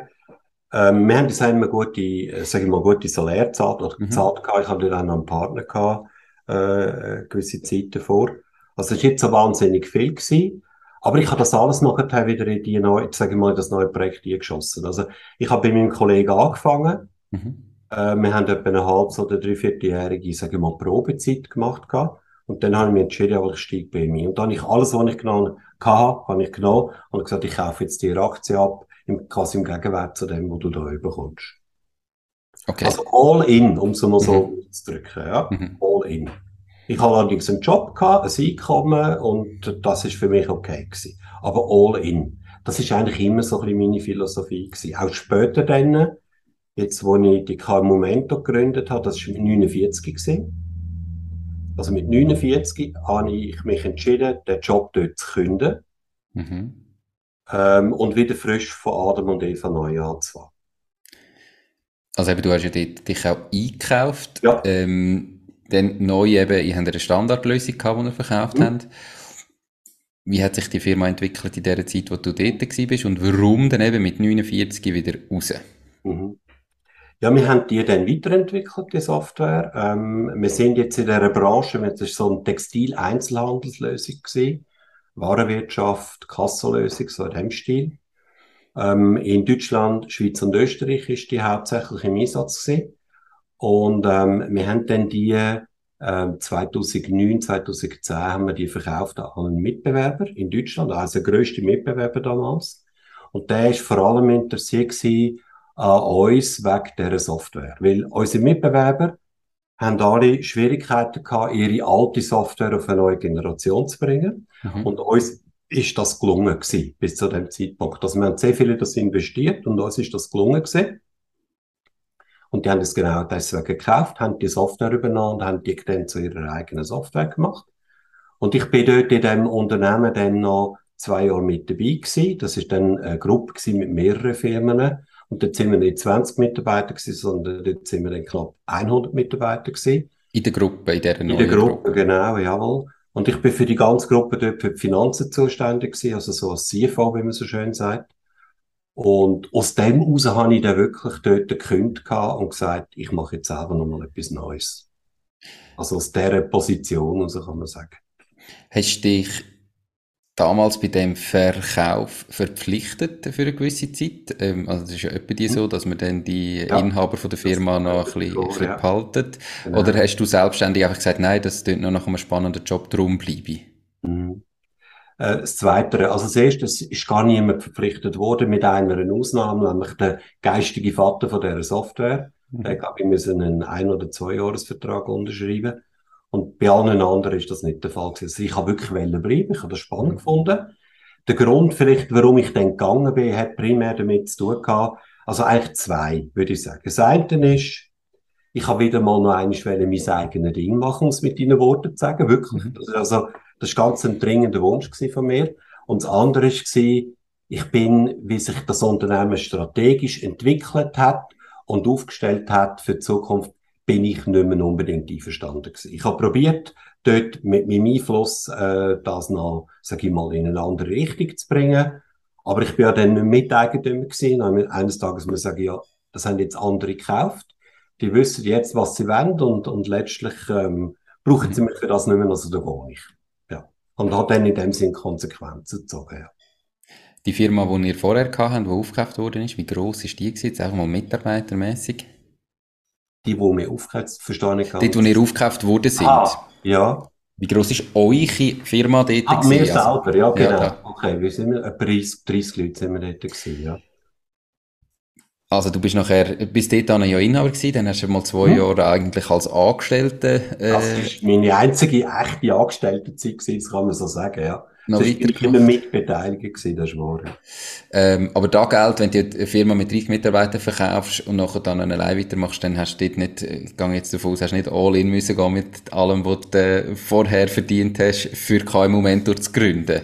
Speaker 1: Ähm, wir haben das einmal gute, äh, sag ich mal, gute Salärzeit oder mhm. Zeit gehabt. Ich hatte dann auch einen Partner gehabt, äh, gewisse Zeit davor. Also, es ist nicht so wahnsinnig viel gewesen. Aber ich habe das alles nachher wieder in die neue, sag ich mal, in das neue Projekt geschossen. Also, ich habe bei meinem Kollegen angefangen. Mhm. Äh, wir haben etwa eine halbe oder dreivierteljährige, sag ich mal, Probezeit gemacht gehabt. Und dann habe ich mich entschieden, aber ich steige bei mir. Und dann habe ich alles, was ich genommen habe, habe ich genommen und gesagt, ich kaufe jetzt die Aktie ab, im, quasi im Gegenwert zu dem, was du da bekommst. Okay. Also all in, um es mal so mhm. zu drücken, ja. Mhm. All in. Ich habe allerdings einen Job gehabt, ein Einkommen und das ist für mich okay gewesen. Aber all in. Das ist eigentlich immer so ein bisschen meine Philosophie gewesen. Auch später dann, jetzt wo ich die KMU Momento gegründet habe, das war 49 gewesen. Also mit 49 habe ich mich entschieden, den Job dort zu künden. Mhm. Ähm, und wieder frisch von Adam und Eva neu anzufangen.
Speaker 2: Also eben, du hast ja dort dich auch eingekauft. Ja. Ähm, dann neu eben, ihr habt eine Standardlösung gehabt, die ihr verkauft mhm. habt. Wie hat sich die Firma entwickelt in der Zeit, wo du dort warst und warum dann eben mit 49 wieder raus? Mhm.
Speaker 1: Ja, wir haben die dann weiterentwickelt, die Software. Ähm, wir sind jetzt in dieser Branche, das ist so eine Textil-Einzelhandelslösung gewesen. Warenwirtschaft, Kassenlösung, so in dem Stil. Ähm, in Deutschland, Schweiz und Österreich ist die hauptsächlich im Einsatz gewesen. Und ähm, wir haben dann die äh, 2009, 2010 haben wir die verkauft an einen Mitbewerber in Deutschland, also der grösste Mitbewerber damals. Und der ist vor allem interessiert gewesen an uns wegen dieser Software. Weil unsere Mitbewerber haben alle Schwierigkeiten gehabt, ihre alte Software auf eine neue Generation zu bringen. Mhm. Und uns ist das gelungen gewesen, bis zu dem Zeitpunkt. Also wir haben sehr viele das investiert und uns ist das gelungen gewesen. Und die haben das genau deswegen gekauft, haben die Software übernommen und haben die dann zu ihrer eigenen Software gemacht. Und ich bin dort in dem Unternehmen dann noch zwei Jahre mit dabei gewesen. Das ist dann eine Gruppe mit mehreren Firmen. Und dort sind wir nicht 20 Mitarbeiter gewesen, sondern dort sind wir dann knapp 100 Mitarbeiter gewesen.
Speaker 2: In der Gruppe, in der
Speaker 1: neuen In der Gruppe, Gruppe, genau, jawohl. Und ich bin für die ganze Gruppe dort für die Finanzen zuständig gewesen, also so als CFO, wie man so schön sagt. Und aus dem heraus habe ich dann wirklich dort gekündigt und gesagt, ich mache jetzt selber nochmal etwas Neues. Also aus dieser Position, so kann man sagen.
Speaker 2: Hast du dich damals bei dem Verkauf verpflichtet für eine gewisse Zeit? Ähm, also es ist ja etwa die so, dass man dann die ja. Inhaber von der Firma noch ein bisschen, ein bisschen ja. behaltet. Genau. Oder hast du selbstständig einfach gesagt, nein, das klingt noch nach einem spannenden Job, darum bleibe? Mhm.
Speaker 1: Äh, das Zweite, also das Erste, es ist gar niemand verpflichtet worden, mit einer Ausnahme, nämlich der geistige Vater von dieser Software. Mhm. Ich glaube, wir müssen einen Ein- oder Zwei-Jahres-Vertrag unterschreiben. Und bei allen anderen ist das nicht der Fall gewesen. Also ich habe wirklich bleiben, ich habe das spannend mhm. gefunden. Der Grund vielleicht, warum ich dann gegangen bin, hat primär damit zu tun gehabt, also eigentlich zwei, würde ich sagen. Das eine ist, ich habe wieder mal noch einmal mein eigenes Ding machen, um es mit deinen Worten zu sagen, wirklich. Mhm. Also, das war ganz ein dringender Wunsch von mir. Und das andere war, ich bin, wie sich das Unternehmen strategisch entwickelt hat und aufgestellt hat für die Zukunft, bin ich nicht mehr unbedingt einverstanden gewesen. Ich habe probiert, dort mit meinem Einfluss äh, das noch, sage ich mal, in eine andere Richtung zu bringen. Aber ich bin ja dann nicht Miteigentümer gewesen. Und eines Tages muss ich sagen, ja, das haben jetzt andere gekauft. Die wissen jetzt, was sie wollen und, und letztlich ähm, brauchen sie mich für das nicht mehr, also da gehe ich. Ja. Und hat dann in dem Sinn Konsequenzen gezogen, ja.
Speaker 2: Die Firma, die ihr vorher hatten, die aufgekauft worden ist, wie gross ist die? Jetzt einfach mal mitarbeitermäßig?
Speaker 1: Die, die wir aufgekauft verstehe ich
Speaker 2: gar nicht. Dort, wo ihr aufgekauft worden sind? Ah,
Speaker 1: ja.
Speaker 2: Wie gross ist eure Firma dort?
Speaker 1: Ah, wir also, selber, ja, genau. Ja, okay, wir sind etwa 30, 30 Leute sind wir dort gewesen, ja.
Speaker 2: Also du bist nachher, bis dort dann ja Inhaber gewesen, dann hast du mal zwei hm. Jahre eigentlich als Angestellte.
Speaker 1: Äh, das war meine einzige echte Angestellte-Zeit gewesen, das kann man so sagen, ja noch das weiter. Ich immer mitbeteiligt gewesen, das ist wahr.
Speaker 2: Ähm, aber da Geld, wenn du eine Firma mit 30 Mitarbeitern verkaufst und nachher dann allein weitermachst, dann hast du dort nicht, ich gehe jetzt davon aus, hast nicht all in müssen gehen mit allem, was du äh, vorher verdient hast, für keinen Moment zu gründen.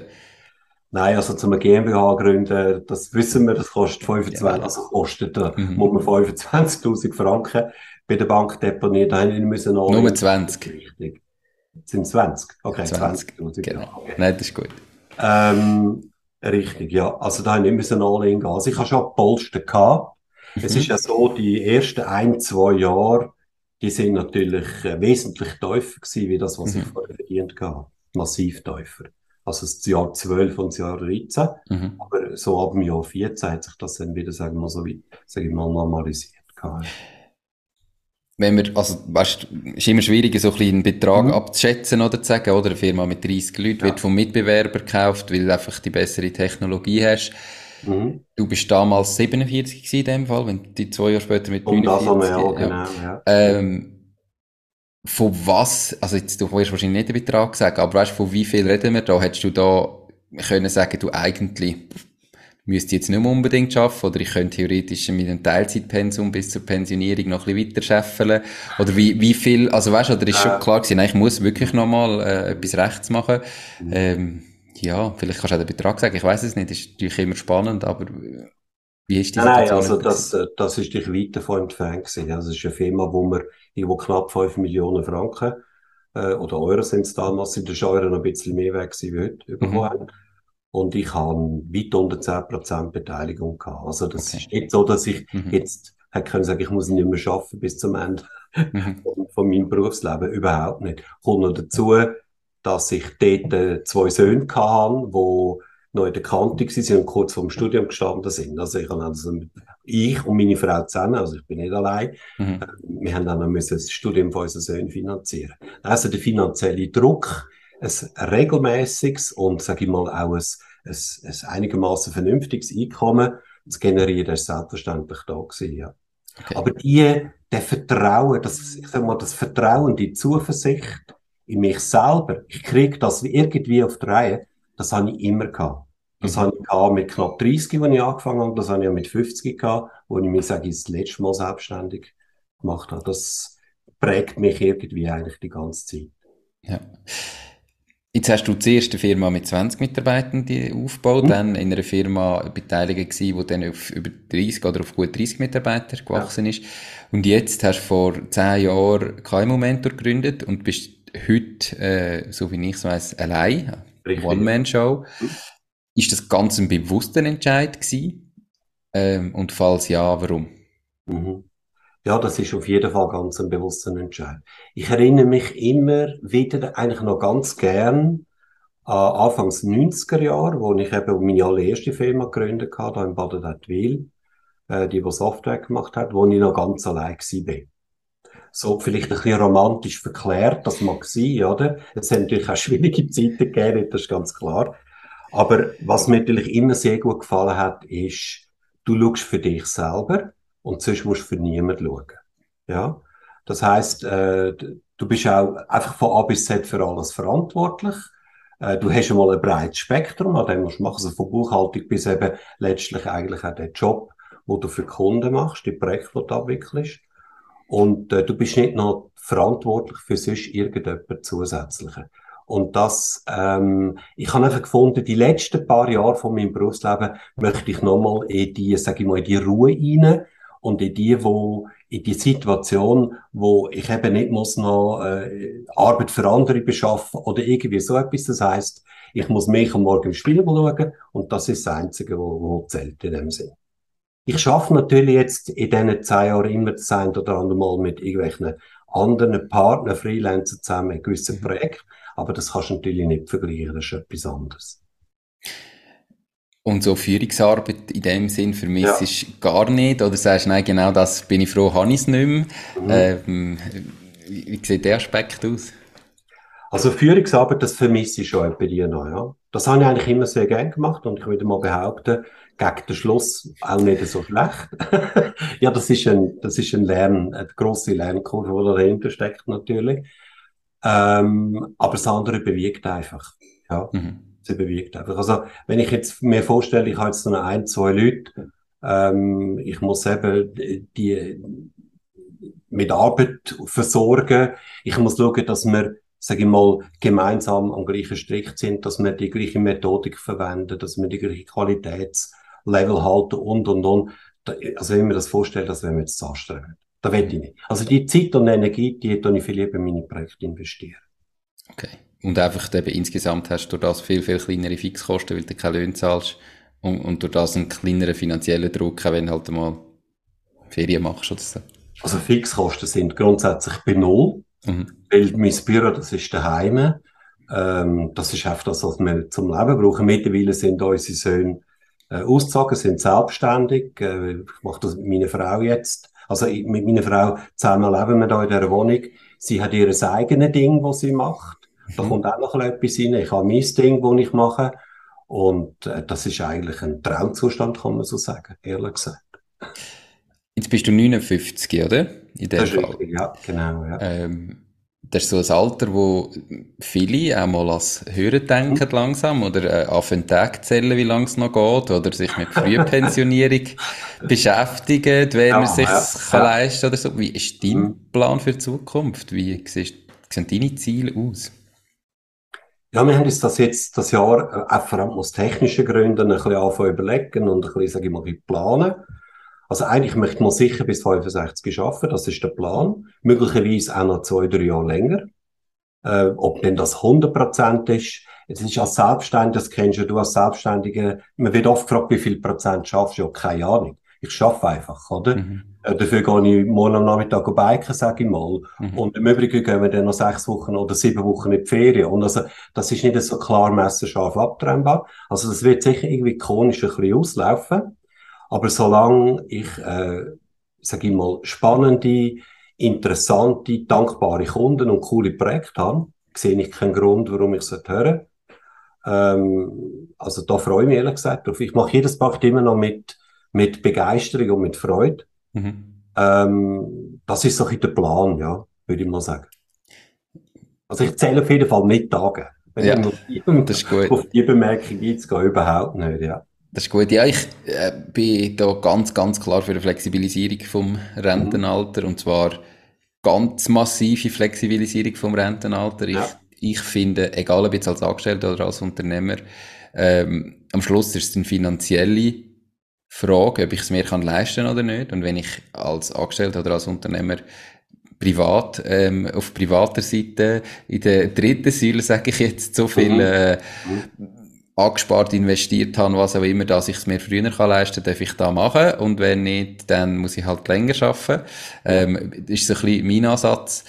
Speaker 1: Nein, also zum GmbH gründen, das wissen wir, das kostet 25, ja. also kostet, da mhm. muss man 25.000 Franken bei der Bank deponieren, da müssen
Speaker 2: wir Nur 20.
Speaker 1: Richtig. Sind 20? Okay,
Speaker 2: 20. 20 genau. Okay. Nein, das ist gut.
Speaker 1: Ähm, richtig, ja. Also da müssen wir all in gehen. Also ich habe schon Polster gehabt. Mhm. Es ist ja so, die ersten ein, zwei Jahre, die sind natürlich äh, wesentlich tiefer gewesen, wie das, was mhm. ich vorher verdient habe. Massiv tiefer. Also das Jahr 12 und das Jahr 13. Mhm. Aber so ab dem Jahr 14 hat sich das dann wieder, sagen wir mal, so wie, sage ich mal, normalisiert gehabt
Speaker 2: wenn wir, also, weißt, ist immer schwierig, so ein bisschen einen Betrag mhm. abzuschätzen oder zu sagen, oder? Eine Firma mit 30 Leuten ja. wird vom Mitbewerber gekauft, weil du einfach die bessere Technologie hast. Mhm. Du bist damals 47 in dem Fall, wenn die zwei Jahre später mit
Speaker 1: 49. Und das ja, genau, ja.
Speaker 2: Ähm, von was, also jetzt, du wirst wahrscheinlich nicht den Betrag sagen, aber weißt, von wie viel reden wir da? Hättest du da können sagen, du eigentlich, müsste jetzt nicht mehr unbedingt arbeiten oder ich könnte theoretisch mit einem Teilzeitpensum bis zur Pensionierung noch ein bisschen weiter scheffeln oder wie, wie viel, also weißt du, oder ist äh. schon klar gewesen, nein, ich muss wirklich nochmal äh, etwas rechts machen. Mhm. Ähm, ja, vielleicht kannst du auch den Betrag sagen, ich weiß es nicht, ist natürlich immer spannend, aber wie ist die
Speaker 1: Situation? Nein, also das, äh, das ist dich weit davon entfernt gewesen. Also es ist eine Firma, wo wir irgendwo knapp 5 Millionen Franken äh, oder Euro sind es damals, sind die Steuern noch ein bisschen mehr weg gewesen wie heute, bekommen mhm. haben. Und ich habe weit unter 10% Beteiligung gehabt. Also das okay. ist nicht so, dass ich mhm. jetzt hätte können sagen, ich muss nicht mehr arbeiten bis zum Ende mhm. von, von, meinem Berufsleben. Überhaupt nicht. Kommt noch dazu, dass ich dort äh, zwei Söhne hatte, die noch in der Kante waren und kurz vor dem Studium gestanden sind. Also ich, also ich und meine Frau zusammen, also ich bin nicht allein, mhm. Äh, wir haben dann noch müssen das Studium von unseren Söhnen finanzieren. Also der finanzielle Druck, ein regelmäßiges und, sage ich mal, auch ein, ein, ein einigermaßen vernünftiges Einkommen zu generieren, ist selbstverständlich da gewesen, ja. Okay. Aber die, der Vertrauen, das, ich sag mal, das Vertrauen, die Zuversicht in mich selber, ich kriege das irgendwie auf die Reihe, das habe ich immer gehabt. Das mhm. habe ich gehabt mit knapp 30, als ich angefangen habe, das habe ich ja mit 50 gehabt, wo ich mich, sage ich, das letzte Mal selbstständig gemacht habe. Das prägt mich irgendwie eigentlich die ganze Zeit.
Speaker 2: Ja. Jetzt hast du zuerst eine Firma mit 20 Mitarbeitern aufgebaut, mhm. dann in einer Firma beteiligt gewesen, die dann auf über 30 oder auf gut 30 Mitarbeiter gewachsen ja. ist. Und jetzt hast du vor 10 Jahren KMU Mentor gegründet und bist heute, äh, so wie ich es weiss, allein. One-Man-Show. Mhm. Ist das ganz ein bewusster Entscheid gewesen? Ähm, und falls ja, warum?
Speaker 1: Mhm. Ja, das ist auf jeden Fall ganz ein bewusster Entscheid. Ich erinnere mich immer wieder, eigentlich noch ganz gern, an Anfangs 90er Jahre, wo ich eben meine allererste Firma gegründet habe, hier in Baden-Württemberg, äh, die, die Software gemacht hat, wo ich noch ganz allein war. So vielleicht ein bisschen romantisch verklärt, das mag sein, oder? Es haben natürlich auch schwierige Zeiten gegeben, das ist ganz klar. Aber was mir natürlich immer sehr gut gefallen hat, ist, du schaust für dich selber und sonst musst du für niemanden schauen. Ja? Das heißt, äh, du bist auch einfach von A bis Z für alles verantwortlich. Äh, du hast einmal ein breites Spektrum, an dem musst du machen, also von Buchhaltung bis eben letztlich eigentlich auch den Job, wo du für Kunden machst, die Projekte, die du abwickelst. Und äh, du bist nicht noch verantwortlich für sonst irgendjemand zusätzliche. Und das, ähm, ich habe einfach gefunden, die letzten paar Jahre von meinem Berufsleben möchte ich nochmal in die, sag ich mal, in die Ruhe rein und in die, wo, in die Situation, wo ich eben nicht muss noch äh, Arbeit für andere beschaffen oder irgendwie so etwas. Das heißt, ich muss mich am Morgen im Spiegel schauen und das ist das Einzige, wo, wo zählt in dem Sinn. Ich schaffe natürlich jetzt in diesen zehn Jahren immer das ein oder andere Mal mit irgendwelchen anderen Partnern, Freelancern zusammen in gewissen mhm. Projekten, aber das kannst du natürlich nicht vergleichen, das ist etwas anderes.
Speaker 2: Und so Führungsarbeit in dem Sinn für mich ja. gar nicht? Oder sagst du, nein, genau das bin ich froh, habe ich es nicht mehr? Mhm. Ähm, wie sieht der Aspekt aus?
Speaker 1: Also Führungsarbeit, das vermisse ich schon bei dir noch, ja. Das habe ich eigentlich immer sehr gern gemacht und ich würde mal behaupten, gegen den Schluss auch nicht so schlecht. ja, das ist ein, das ist ein Lern, eine grosse Lernkurve, die dahinter steckt natürlich. Ähm, aber das andere bewegt einfach, ja. Mhm sie bewegt einfach. Also, wenn ich jetzt mir vorstelle, ich habe jetzt noch ein, zwei Leute, ähm, ich muss eben die mit Arbeit versorgen. Ich muss schauen, dass wir, sage ich mal, gemeinsam am gleichen Strick sind, dass wir die gleiche Methodik verwenden, dass wir die gleiche Qualitätslevel halten und, und, und. Also, wenn ich mir das vorstelle, das wäre mir jetzt anstrengend. Da will ich nicht. Also, die Zeit und Energie, die tue ich viel lieber in meine Projekte investieren.
Speaker 2: Okay. Und einfach eben insgesamt hast du durch das viel, viel kleinere Fixkosten, weil du keine Löhne zahlst. Und, und durch das einen kleineren finanziellen Druck, wenn du halt mal Ferien machst oder so.
Speaker 1: Also Fixkosten sind grundsätzlich bei Null. Mhm. Weil mein Büro, das ist daheim. Ähm, das ist einfach das, was wir zum Leben brauchen. Mittlerweile sind unsere Söhne äh, ausgezogen, sind selbstständig. Äh, ich mache das mit meiner Frau jetzt. Also ich, mit meiner Frau zusammen leben wir da in dieser Wohnung. Sie hat ihr eigenes Ding, was sie macht. Da kommt auch noch etwas rein. Ich habe mein Ding, das ich mache. Und äh, das ist eigentlich ein Traumzustand, kann man so sagen, ehrlich gesagt.
Speaker 2: Jetzt bist du 59, oder?
Speaker 1: In dem das Fall. Richtig, ja, genau. Ja. Ähm,
Speaker 2: das ist so ein Alter, wo viele auch mal als Hören denken mhm. langsam oder äh, anfangen Tag zählen, wie lange es noch geht oder sich mit Frühpensionierung beschäftigen, wer ja, man sich ja, ja. leisten oder so. Wie ist dein mhm. Plan für die Zukunft? Wie siehst, sehen deine Ziele aus?
Speaker 1: Ja, wir haben uns das jetzt das Jahr äh, vor allem aus technischen Gründen ein bisschen anfangen überlegen und ein bisschen, sage ich mal, planen. Also eigentlich möchte man sicher bis 65 arbeiten, das ist der Plan. Möglicherweise auch noch zwei, drei Jahre länger. Äh, ob denn das 100 Prozent ist, es ist als Selbstständiger, das kennst du als Selbstständiger, man wird oft gefragt, wie viel Prozent schaffst du, ja, keine Ahnung. Ich schaffe einfach, oder? Mhm. Äh, dafür gehe ich morgen am Nachmittag biken, sage ich mal. Mhm. Und im Übrigen gehen wir dann noch sechs Wochen oder sieben Wochen in die Ferien. Und also, das ist nicht so klar messerscharf abtrennbar. Also, das wird sicher irgendwie ikonisch ein bisschen auslaufen. Aber solange ich, äh, sage ich mal, spannende, interessante, dankbare Kunden und coole Projekte habe, sehe ich keinen Grund, warum ich es hören ähm, Also da freue ich mich ehrlich gesagt drauf. Ich mache jedes Projekt immer noch mit, mit Begeisterung und mit Freude. Mhm. Ähm, das ist so ein der Plan, ja, würde ich mal sagen. Also ich zähle auf jeden Fall nicht Tage. Wenn
Speaker 2: ja, das ist gut.
Speaker 1: Auf die Bemerkung einzugehen, überhaupt nicht, ja.
Speaker 2: Das ist gut. Ja, ich äh, bin da ganz, ganz klar für eine Flexibilisierung vom Rentenalter. Mhm. Und zwar ganz massive Flexibilisierung vom Rentenalter. Ich, ja. ich finde, egal ob jetzt als Angestellter oder als Unternehmer, ähm, am Schluss ist es eine finanzielle Frage, ob ich es mir kann leisten oder nicht. Und wenn ich als Angestellter oder als Unternehmer privat, ähm, auf privater Seite, in der dritten Säule, sage ich jetzt, so viel mhm. äh, angespart, investiert habe, was auch immer, dass ich es mir früher kann leisten darf ich da machen. Und wenn nicht, dann muss ich halt länger arbeiten. Ähm, das ist so ein bisschen mein Ansatz.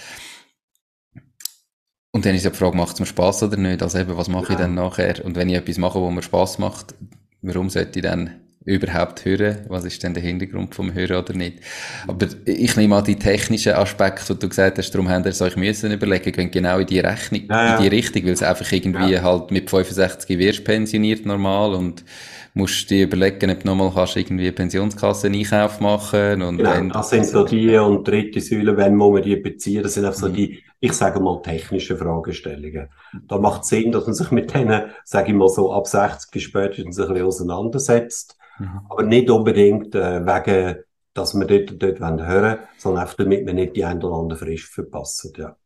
Speaker 2: Und dann ist ja die Frage, macht es mir Spass oder nicht? Also eben, was mache ja. ich dann nachher? Und wenn ich etwas mache, wo mir Spass macht, warum sollte ich dann überhaupt hören? Was ist denn der Hintergrund vom Hören oder nicht? Aber ich nehme an, die technischen Aspekte, die du gesagt hast, darum haben ihr euch müssen überlegen, gehen genau in die Rechnung, ja, ja. in die Richtung, weil es einfach irgendwie ja. halt mit 65 wirst pensioniert normal und musst dir überlegen, ob du nochmal kannst irgendwie Pensionskassen Einkauf machen und
Speaker 1: genau, das sind so die und dritte Säule, wenn man die beziehen, das sind einfach so mhm. die, ich sage mal, technischen Fragestellungen. Da macht es Sinn, dass man sich mit denen, sage ich mal so, ab 60 spätestens ein bisschen auseinandersetzt Mhm. Aber nicht unbedingt äh, wegen, dass wir dort, dort hören wollen, sondern einfach damit wir nicht die ein oder andere Frist verpassen. Ja.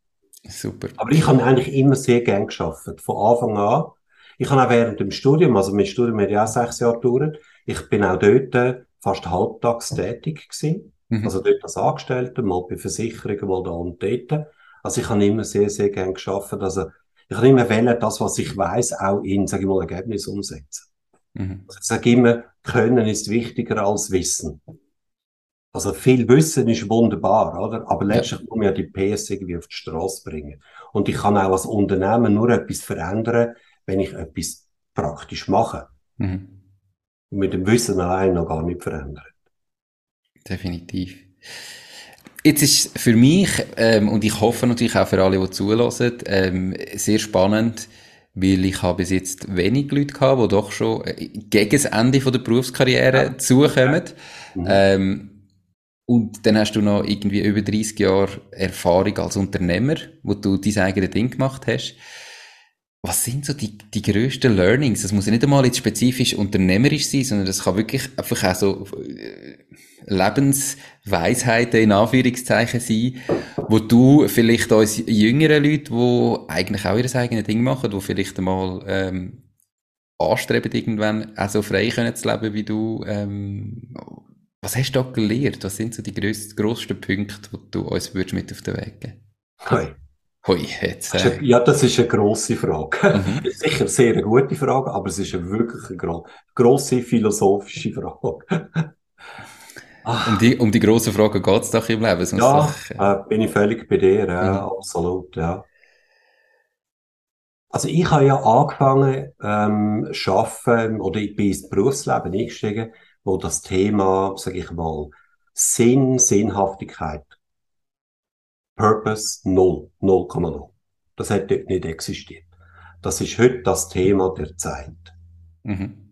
Speaker 2: Super.
Speaker 1: Aber ich habe eigentlich immer sehr gern geschafft. Von Anfang an. Ich habe auch während dem Studium, also mein Studium hat ja auch sechs Jahre gedauert, ich bin auch dort äh, fast halbtags tätig gewesen. Mhm. Also dort als Angestellter, mal bei Versicherungen, mal da und dort. Also ich habe immer sehr, sehr gern geschafft. Also ich habe immer wollen, das, was ich weiß, auch in, sage ich mal, Ergebnis umsetzen. Mhm. Also ich sage immer, Können ist wichtiger als Wissen. Also viel Wissen ist wunderbar, oder? Aber letztlich muss man ja die PS irgendwie auf die Straße bringen. Und ich kann auch als Unternehmen nur etwas verändern, wenn ich etwas praktisch mache. Mhm. Und mit dem Wissen allein noch gar nicht verändern.
Speaker 2: Definitiv. Jetzt ist für mich, ähm, und ich hoffe natürlich auch für alle, die zulassen, ähm, sehr spannend, weil ich habe bis jetzt wenig Leute gehabt, die doch schon äh, gegen das Ende von der Berufskarriere ja. zukommen. Mhm. Ähm, und dann hast du noch irgendwie über 30 Jahre Erfahrung als Unternehmer, wo du dein eigenes Ding gemacht hast. Was sind so die, die grössten Learnings? Das muss ja nicht einmal jetzt spezifisch unternehmerisch sein, sondern das kann wirklich einfach auch so äh, Lebensweisheiten in Anführungszeichen sein, wo du vielleicht uns jüngeren Leute, die eigentlich auch ihr eigenes Ding machen, die vielleicht einmal ähm, anstreben, irgendwann auch so frei können zu leben wie du, ähm, was hast du da gelernt? Was sind so die grössten, grössten Punkte, die du uns würdest mit auf den Weg geben?
Speaker 1: Hoi. Hoi, jetzt, äh. Ja, das ist eine grosse Frage. Mhm. Sicher sehr eine gute Frage, aber es ist eine wirklich eine gro grosse philosophische Frage.
Speaker 2: Um die, um die grossen Fragen geht es doch im Leben.
Speaker 1: Ja, doch, äh, bin ich völlig bei dir, ja, mhm. absolut, ja. Also ich habe ja angefangen, ähm, schaffen oder ich bin ins Berufsleben eingestiegen, wo das Thema, sage ich mal, Sinn, Sinnhaftigkeit, Purpose null, 0,0. Das hat dort nicht existiert. Das ist heute das Thema der Zeit. Mhm.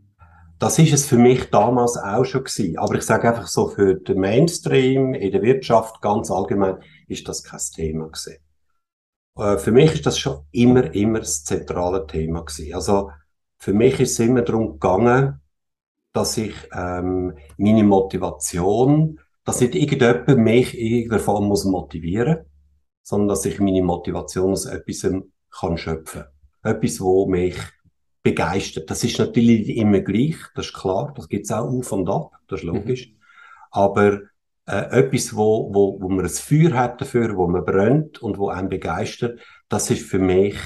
Speaker 1: Das ist es für mich damals auch schon gewesen. Aber ich sage einfach so, für den Mainstream in der Wirtschaft ganz allgemein ist das kein Thema gewesen. Äh, für mich ist das schon immer, immer das zentrale Thema gewesen. Also, für mich ist es immer darum gegangen, dass ich ähm, meine Motivation, dass nicht irgendjemand mich in irgendeiner Form muss motivieren, sondern dass ich meine Motivation aus etwas kann schöpfen. Etwas, wo mich begeistert. Das ist natürlich immer gleich, das ist klar, das gibt's auch auf und ab, das ist logisch. Mhm. Aber äh, etwas, wo, wo, wo man ein Feuer hat dafür, wo man brennt und wo einen begeistert, das ist für mich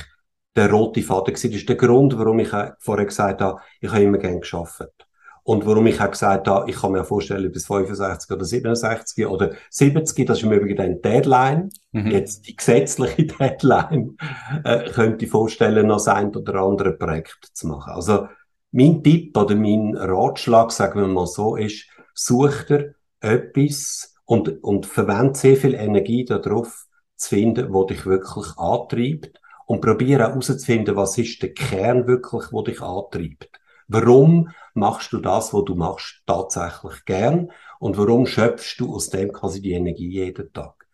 Speaker 1: der rote Faden gewesen. Das ist der Grund, warum ich vorher gesagt habe, ich habe immer gern geschafft. Und warum ich auch gesagt habe, ich kann mir vorstellen, bis 65 oder 67 oder 70, das ist im Übrigen dann Deadline, mhm. jetzt die gesetzliche Deadline, äh, könnte ich vorstellen, noch ein oder andere Projekt zu machen. Also mein Tipp oder mein Ratschlag, sagen wir mal so, ist, such dir etwas und, und verwende sehr viel Energie darauf, zu finden, wo dich wirklich antreibt und probiere herauszufinden, was ist der Kern wirklich, wo dich antreibt. Warum machst du das, was du machst, tatsächlich gern? Und warum schöpfst du aus dem quasi die Energie jeden Tag?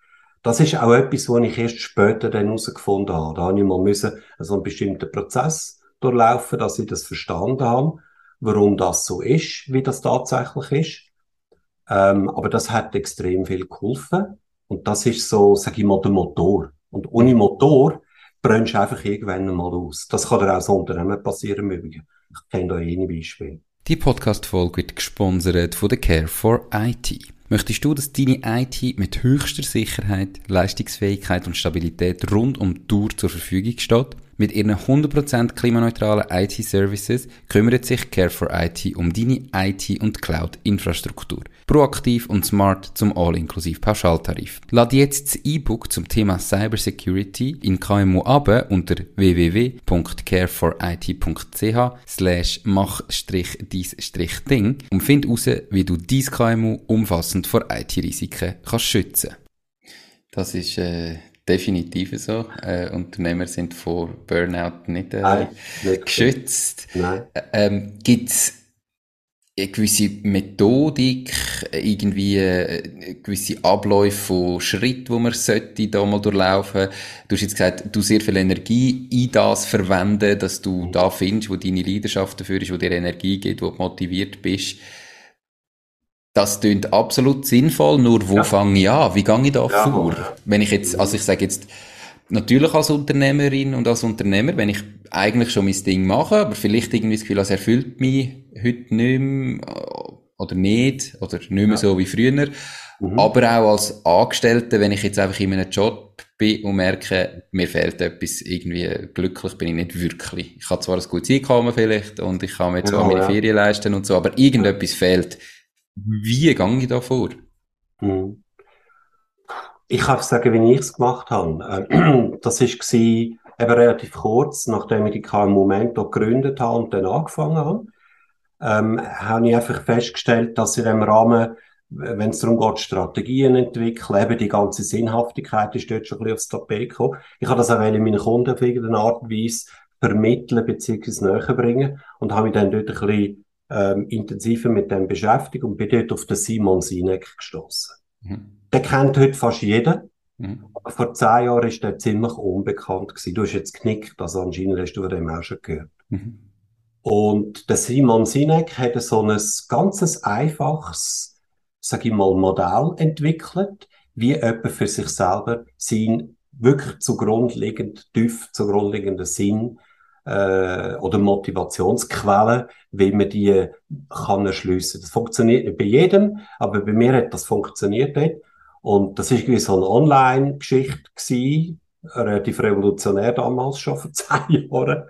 Speaker 1: Das ist auch etwas, was ich erst später dann herausgefunden habe. Da habe ich mal müssen, so einen bestimmten Prozess durchlaufen, dass ich das verstanden habe, warum das so ist, wie das tatsächlich ist. Ähm, aber das hat extrem viel geholfen. Und das ist so, sag ich mal, der Motor. Und ohne Motor brennst einfach irgendwann mal aus. Das kann dir auch als Unternehmen passieren, im Übrigen. Ich kenne da eh Beispiele.
Speaker 2: Die Podcast-Folge wird gesponsert von der Care for IT. Möchtest du, dass deine IT mit höchster Sicherheit, Leistungsfähigkeit und Stabilität rund um die Tour zur Verfügung steht? Mit ihren 100% klimaneutralen IT-Services kümmert sich Care4IT um deine IT- und Cloud-Infrastruktur. Proaktiv und smart zum all-inklusiv Pauschaltarif. Lad jetzt das E-Book zum Thema Cybersecurity in KMU ab unter www.care4it.ch slash mach-dies-ding und find heraus, wie du dein KMU umfassend vor IT-Risiken kannst schützen. Das ist äh, definitiv so. Äh, Unternehmer sind vor Burnout nicht, äh, Nein, nicht geschützt. Nein. Ähm, Gibt es eine gewisse Methodik, irgendwie äh, gewisse Abläufe von Schritten, wo man sollte da mal durchlaufen. Du hast jetzt gesagt, du sehr viel Energie in das verwenden, dass du mhm. da findest, wo deine Leidenschaft dafür ist, wo dir Energie gibt, wo du motiviert bist. Das klingt absolut sinnvoll, nur wo ja. fange ich an? Wie gehe ich da ja. vor? Wenn ich jetzt, also ich sage jetzt, natürlich als Unternehmerin und als Unternehmer, wenn ich eigentlich schon mein Ding mache, aber vielleicht irgendwie das Gefühl, es erfüllt mich heute nicht mehr, oder nicht, oder nicht mehr ja. so wie früher. Mhm. Aber auch als Angestellte, wenn ich jetzt einfach in einem Job bin und merke, mir fehlt etwas, irgendwie glücklich bin ich nicht wirklich. Ich habe zwar ein gutes Einkommen vielleicht und ich kann mir zwar ja, meine Ferien leisten und so, aber irgendetwas fehlt. Wie gehe ich da vor?
Speaker 1: Hm. Ich kann sagen, wie ich es gemacht habe. Äh, das war eben relativ kurz, nachdem ich die KMU hier gegründet habe und dann angefangen habe. Ähm, habe ich einfach festgestellt, dass in dem Rahmen, wenn es darum geht, Strategien entwickeln, eben die ganze Sinnhaftigkeit ist dort schon ein bisschen aufs Tapet gekommen. Ich habe das auch in meinen Kunden auf irgendeine Art und Weise vermitteln bzw. näher bringen und habe mich dann dort ein bisschen ähm, intensiver mit dem beschäftigt und bin dort auf den Simon Sinek gestoßen. Mhm. Den kennt heute fast jeder. Mhm. vor zehn Jahren ist der ziemlich unbekannt gewesen. Du hast jetzt geknickt, also anscheinend hast du dem auch schon gehört. Mhm. Und der Simon Sinek hat so ein ganzes einfaches, sag ich mal, Modell entwickelt, wie jemand für sich selber sein wirklich zugrunde liegend, tief zugrunde liegenden Sinn äh, oder Motivationsquellen, wie man die kann erschliessen. Das funktioniert nicht bei jedem, aber bei mir hat das funktioniert dort. Und das ist so eine Online-Geschichte relativ revolutionär damals schon vor zehn Jahren,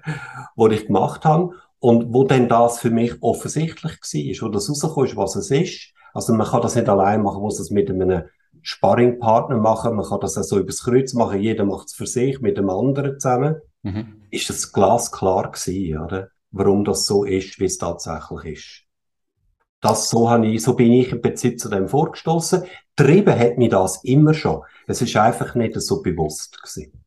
Speaker 1: wo ich gemacht habe. Und wo denn das für mich offensichtlich war, wo das rausgekommen was es ist. Also man kann das nicht allein machen, man muss das mit einem Sparringpartner machen, man kann das auch so übers Kreuz machen, jeder macht es für sich, mit dem anderen zusammen mhm. Ist das glasklar gewesen, oder? Warum das so ist, wie es tatsächlich ist. Das so habe ich, so bin ich im Prinzip zu dem vorgestoßen. Trieben hat mich das immer schon. Es ist einfach nicht so bewusst gewesen.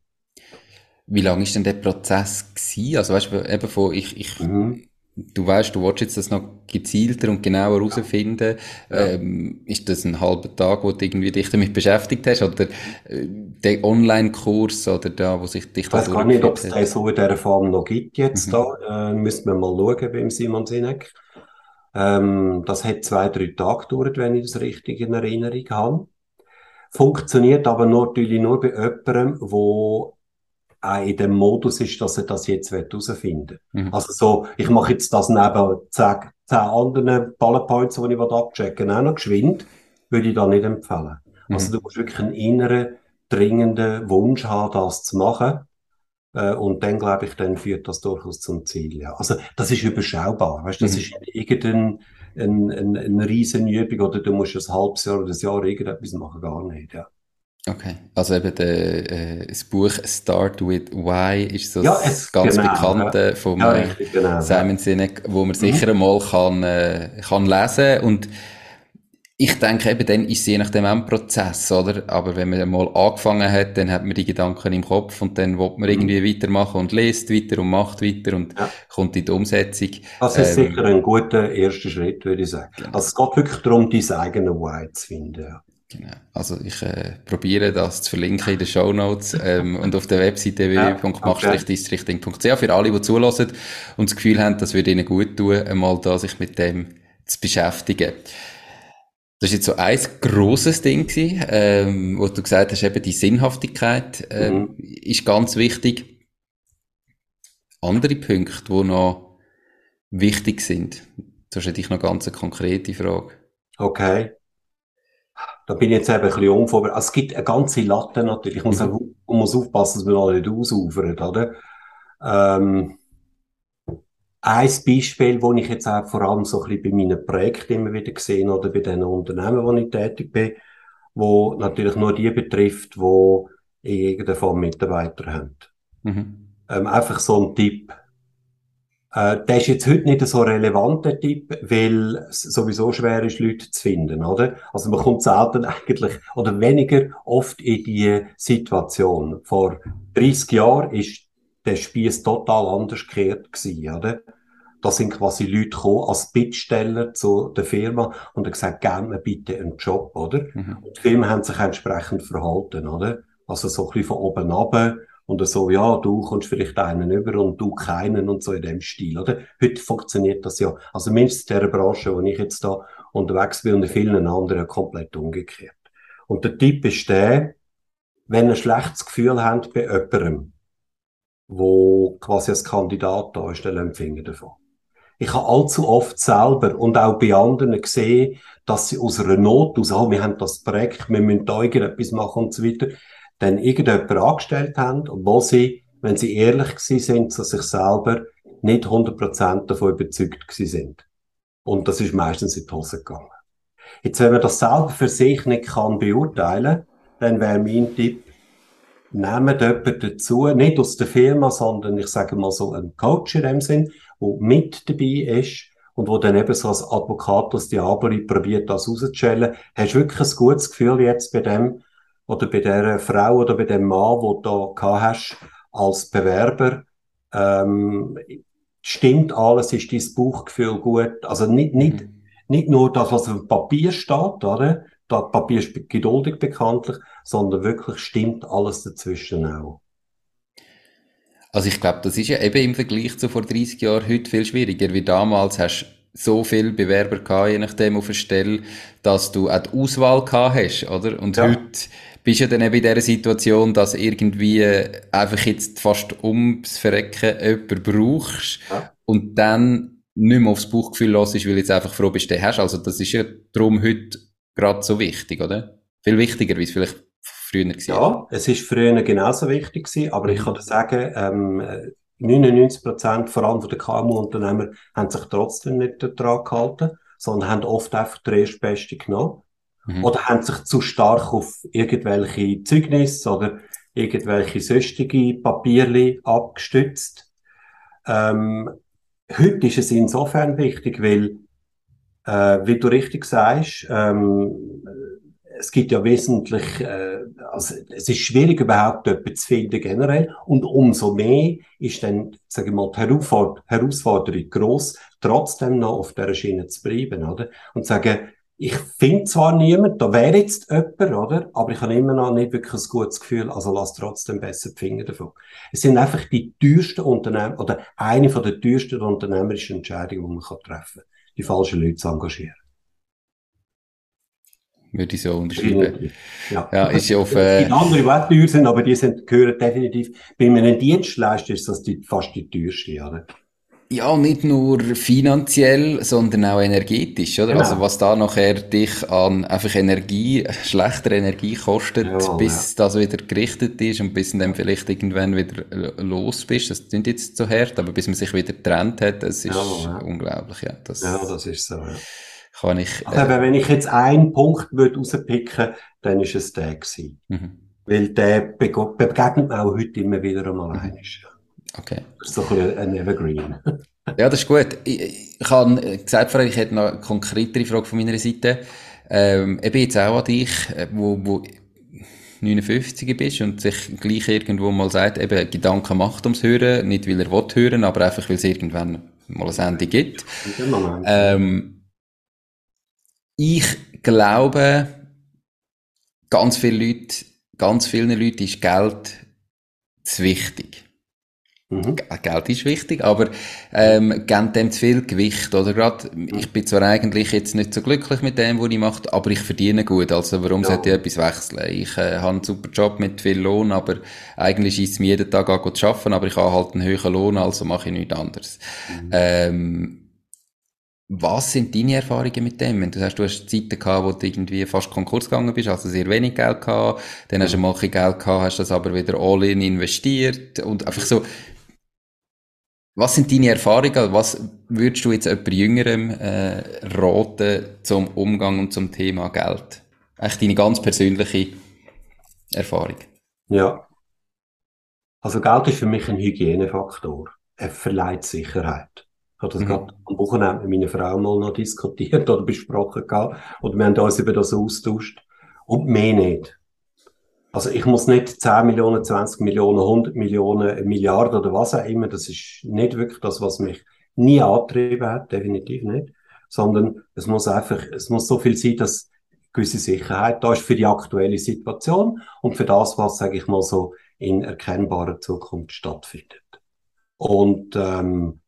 Speaker 2: Wie lange ist denn der Prozess gewesen? Also weißt du, eben von, ich, ich, mhm du weißt, du willst jetzt das noch gezielter und genauer herausfinden. Ja. Ähm, ist das ein halber Tag, wo du irgendwie dich damit beschäftigt hast? Oder äh, der Online-Kurs oder da, wo sich dich
Speaker 1: da Ich weiß gar nicht, ob es den so in dieser Form noch gibt jetzt mhm. da. Äh, müssen wir mal schauen beim Simon Sinek. Ähm, das hat zwei, drei Tage gedauert, wenn ich das richtig in Erinnerung habe. Funktioniert aber natürlich nur bei jemandem, wo auch in dem Modus ist, dass er das jetzt herausfinden will. Mhm. Also so, ich mache jetzt das neben zehn, zehn anderen Bullet Points, die ich abchecken will, auch noch geschwind, würde ich da nicht empfehlen. Mhm. Also du musst wirklich einen inneren, dringenden Wunsch haben, das zu machen. Äh, und dann, glaube ich, dann führt das durchaus zum Ziel. Ja. Also das ist überschaubar. Weißt, das mhm. ist irgendein ein, ein, eine riesen Übung oder du musst ein halbes Jahr oder ein Jahr irgendetwas machen, gar nicht. Ja.
Speaker 2: Okay, also eben der, äh, das Buch Start with Why ist so ja, das ganz genau, bekannte ja. ja, äh, richtig, genau, Simon Sinek, wo man mhm. sicher einmal kann, äh, kann lesen und ich denke eben, dann ist es je nachdem auch ein Prozess, oder? Aber wenn man mal angefangen hat, dann hat man die Gedanken im Kopf und dann will man mhm. irgendwie weitermachen und liest weiter und macht weiter und ja. kommt in die Umsetzung.
Speaker 1: Das ist ähm, sicher ein guter erster Schritt, würde ich sagen. Genau. Also es geht wirklich darum, dein eigenes Why zu finden. Ja.
Speaker 2: Genau. Also ich äh, probiere das zu verlinken in den Show Notes ähm, und auf der Webseite www.mach-districhting.ch für alle, die zulassen und das Gefühl haben, das würde ihnen gut tun, einmal da sich mit dem zu beschäftigen. Das ist jetzt so ein grosses Ding gewesen, ähm, wo du gesagt hast, eben die Sinnhaftigkeit ähm, mhm. ist ganz wichtig. andere Punkte, die noch wichtig sind? Das ist natürlich noch ganz eine konkrete Frage.
Speaker 1: Okay. Da bin ich jetzt eben ein bisschen unvorbereitet. Also es gibt eine ganze Latte natürlich. Ich muss, mhm. auch, muss aufpassen, dass wir alle nicht ausufern, oder? Ähm, ein Beispiel, das ich jetzt auch vor allem so ein bisschen bei meinen Projekten immer wieder gesehen oder bei den Unternehmen, wo ich tätig bin, wo natürlich nur die betrifft, die in irgendeiner Form Mitarbeiter haben. Mhm. Ähm, einfach so ein Tipp. Äh, der ist jetzt heute nicht so relevant, der Tipp, weil es sowieso schwer ist, Leute zu finden, oder? Also man kommt selten eigentlich, oder weniger oft in die Situation. Vor 30 Jahren ist der Spieß total anders gekehrt gewesen, oder? Da sind quasi Leute gekommen als Bittsteller zu der Firma und haben gesagt, gib mir bitte einen Job, oder? Mhm. Und die Firmen haben sich entsprechend verhalten, oder? Also so ein bisschen von oben ab und so, ja, du kommst vielleicht einen über und du keinen und so in dem Stil, oder? Heute funktioniert das ja, also mindestens in der Branche, wo ich jetzt da unterwegs bin und in vielen anderen komplett umgekehrt. Und der Tipp ist der, wenn ihr ein schlechtes Gefühl habt bei jemandem, wo quasi als Kandidat da ist, dann empfingen davon. Ich habe allzu oft selber und auch bei anderen gesehen, dass sie aus einer Not aus, oh, wir haben das Projekt, wir müssen da irgendetwas machen und so weiter, dann irgendjemand angestellt haben, obwohl sie, wenn sie ehrlich gewesen sind zu sich selber, nicht 100% davon überzeugt gewesen sind. Und das ist meistens in die Hose gegangen. Jetzt, wenn man das selber für sich nicht kann beurteilen, dann wäre mein Tipp, nehmt jemanden dazu, nicht aus der Firma, sondern ich sage mal so ein Coach in dem Sinn, der mit dabei ist und wo dann eben so als Advocatus Diaboli probiert, das rauszustellen. Hast du wirklich ein gutes Gefühl jetzt bei dem oder bei der Frau oder bei dem Mann, wo du da hast als Bewerber? Ähm, stimmt alles? Ist dein Bauchgefühl gut? Also nicht, nicht, mhm. nicht nur das, was auf dem Papier steht, oder? Das Papier ist geduldig bekanntlich, sondern wirklich stimmt alles dazwischen auch.
Speaker 2: Also ich glaube, das ist ja eben im Vergleich zu vor 30 Jahren heute viel schwieriger, wie damals hast so viele Bewerber gehabt, je nachdem auf der Stelle, dass du auch die Auswahl gehabt hast, oder? Und ja. heute bist du ja dann eben in dieser Situation, dass irgendwie einfach jetzt fast ums Verrecken jemanden brauchst ja. und dann nicht mehr aufs Bauchgefühl los ist, weil jetzt einfach froh bist, den hast. Also das ist ja darum heute gerade so wichtig, oder? Viel wichtiger, wie es vielleicht früher war.
Speaker 1: Ja, es ist früher genauso wichtig gewesen, aber ich kann dir sagen, ähm, 99 Prozent, vor allem von den KMU-Unternehmer, haben sich trotzdem nicht daran gehalten, sondern haben oft einfach die Erstbeste genommen. Mhm. Oder haben sich zu stark auf irgendwelche Zeugnisse oder irgendwelche sonstige Papierli abgestützt. Ähm, heute ist es insofern wichtig, weil, äh, wie du richtig sagst, ähm, es gibt ja wesentlich, äh, also es ist schwierig überhaupt jemanden zu finden generell und umso mehr ist dann, sage ich mal, die Herausforderung groß, trotzdem noch auf der Schiene zu bleiben, oder? Und sagen, ich finde zwar niemand, da wäre jetzt jemand, oder? Aber ich habe immer noch nicht wirklich ein gutes Gefühl, also lass trotzdem besser die Finger davon. Es sind einfach die teuersten Unternehmen, oder eine von der teuersten unternehmerischen Entscheidungen, die man treffen kann, die falschen Leute zu engagieren
Speaker 2: würde ich so unterschreiben.
Speaker 1: Ja, ja ist ja auf, äh, es gibt andere, die auch teuer sind, aber die sind, gehören definitiv, bei einem Dienstleister ist das die, fast die teuerste, oder?
Speaker 2: Ja, nicht nur finanziell, sondern auch energetisch, oder? Genau. Also was da nachher dich an einfach Energie, schlechter Energie kostet, ja, bis ja. das wieder gerichtet ist und bis du dann vielleicht irgendwann wieder los bist. Das klingt jetzt so hart, aber bis man sich wieder getrennt hat, das ist ja, unglaublich, ja.
Speaker 1: Das, ja, das ist so, ja
Speaker 2: kann ich.
Speaker 1: Also, wenn ich jetzt einen Punkt würde rauspicken, dann ist es der gewesen. Mhm. Weil der begegnet mir auch heute immer wieder einmal mhm. Einisch.
Speaker 2: Okay.
Speaker 1: Das ist so ein, ein Evergreen.
Speaker 2: ja, das ist gut. Ich, ich habe gesagt vorher, ich hätte noch eine konkretere Frage von meiner Seite. Ähm, eben jetzt auch an dich, äh, wo, wo 59 bist und sich gleich irgendwo mal sagt, eben Gedanken macht ums Hören, nicht weil er will hören, aber einfach weil es irgendwann mal ein Ende gibt. Ähm, ich glaube, ganz viele Leute, ganz vielen Leuten ist Geld zu wichtig. Mhm. Geld ist wichtig, aber ähm, geben dem zu viel Gewicht, oder? Gerade, ich bin zwar eigentlich jetzt nicht so glücklich mit dem, was ich mache, aber ich verdiene gut, also warum ja. sollte ich etwas wechseln? Ich äh, habe einen super Job mit viel Lohn, aber eigentlich ist es mir jeden Tag auch zu arbeiten, aber ich habe halt einen höheren Lohn, also mache ich nichts anderes. Mhm. Ähm, was sind deine Erfahrungen mit dem? Wenn du sagst, du hast Zeiten gehabt, wo du irgendwie fast Konkurs gegangen bist, also sehr wenig Geld gehabt, dann hast du mal Geld gehabt, hast das aber wieder all in investiert und einfach so, was sind deine Erfahrungen? Was würdest du jetzt jemand Jüngerem äh, raten zum Umgang und zum Thema Geld? Eigentlich deine ganz persönliche Erfahrung.
Speaker 1: Ja. Also Geld ist für mich ein Hygienefaktor. Er verleiht Sicherheit. Ich habe das mhm. gerade am Wochenende mit meiner Frau mal noch diskutiert oder besprochen gehabt. Oder wir haben uns über das austauscht. Und mehr nicht. Also ich muss nicht 10 Millionen, 20 Millionen, 100 Millionen, Milliarden oder was auch immer. Das ist nicht wirklich das, was mich nie angetrieben hat, definitiv nicht. Sondern es muss einfach, es muss so viel sein, dass gewisse Sicherheit da ist für die aktuelle Situation und für das, was, sage ich mal so, in erkennbarer Zukunft stattfindet. Und ähm,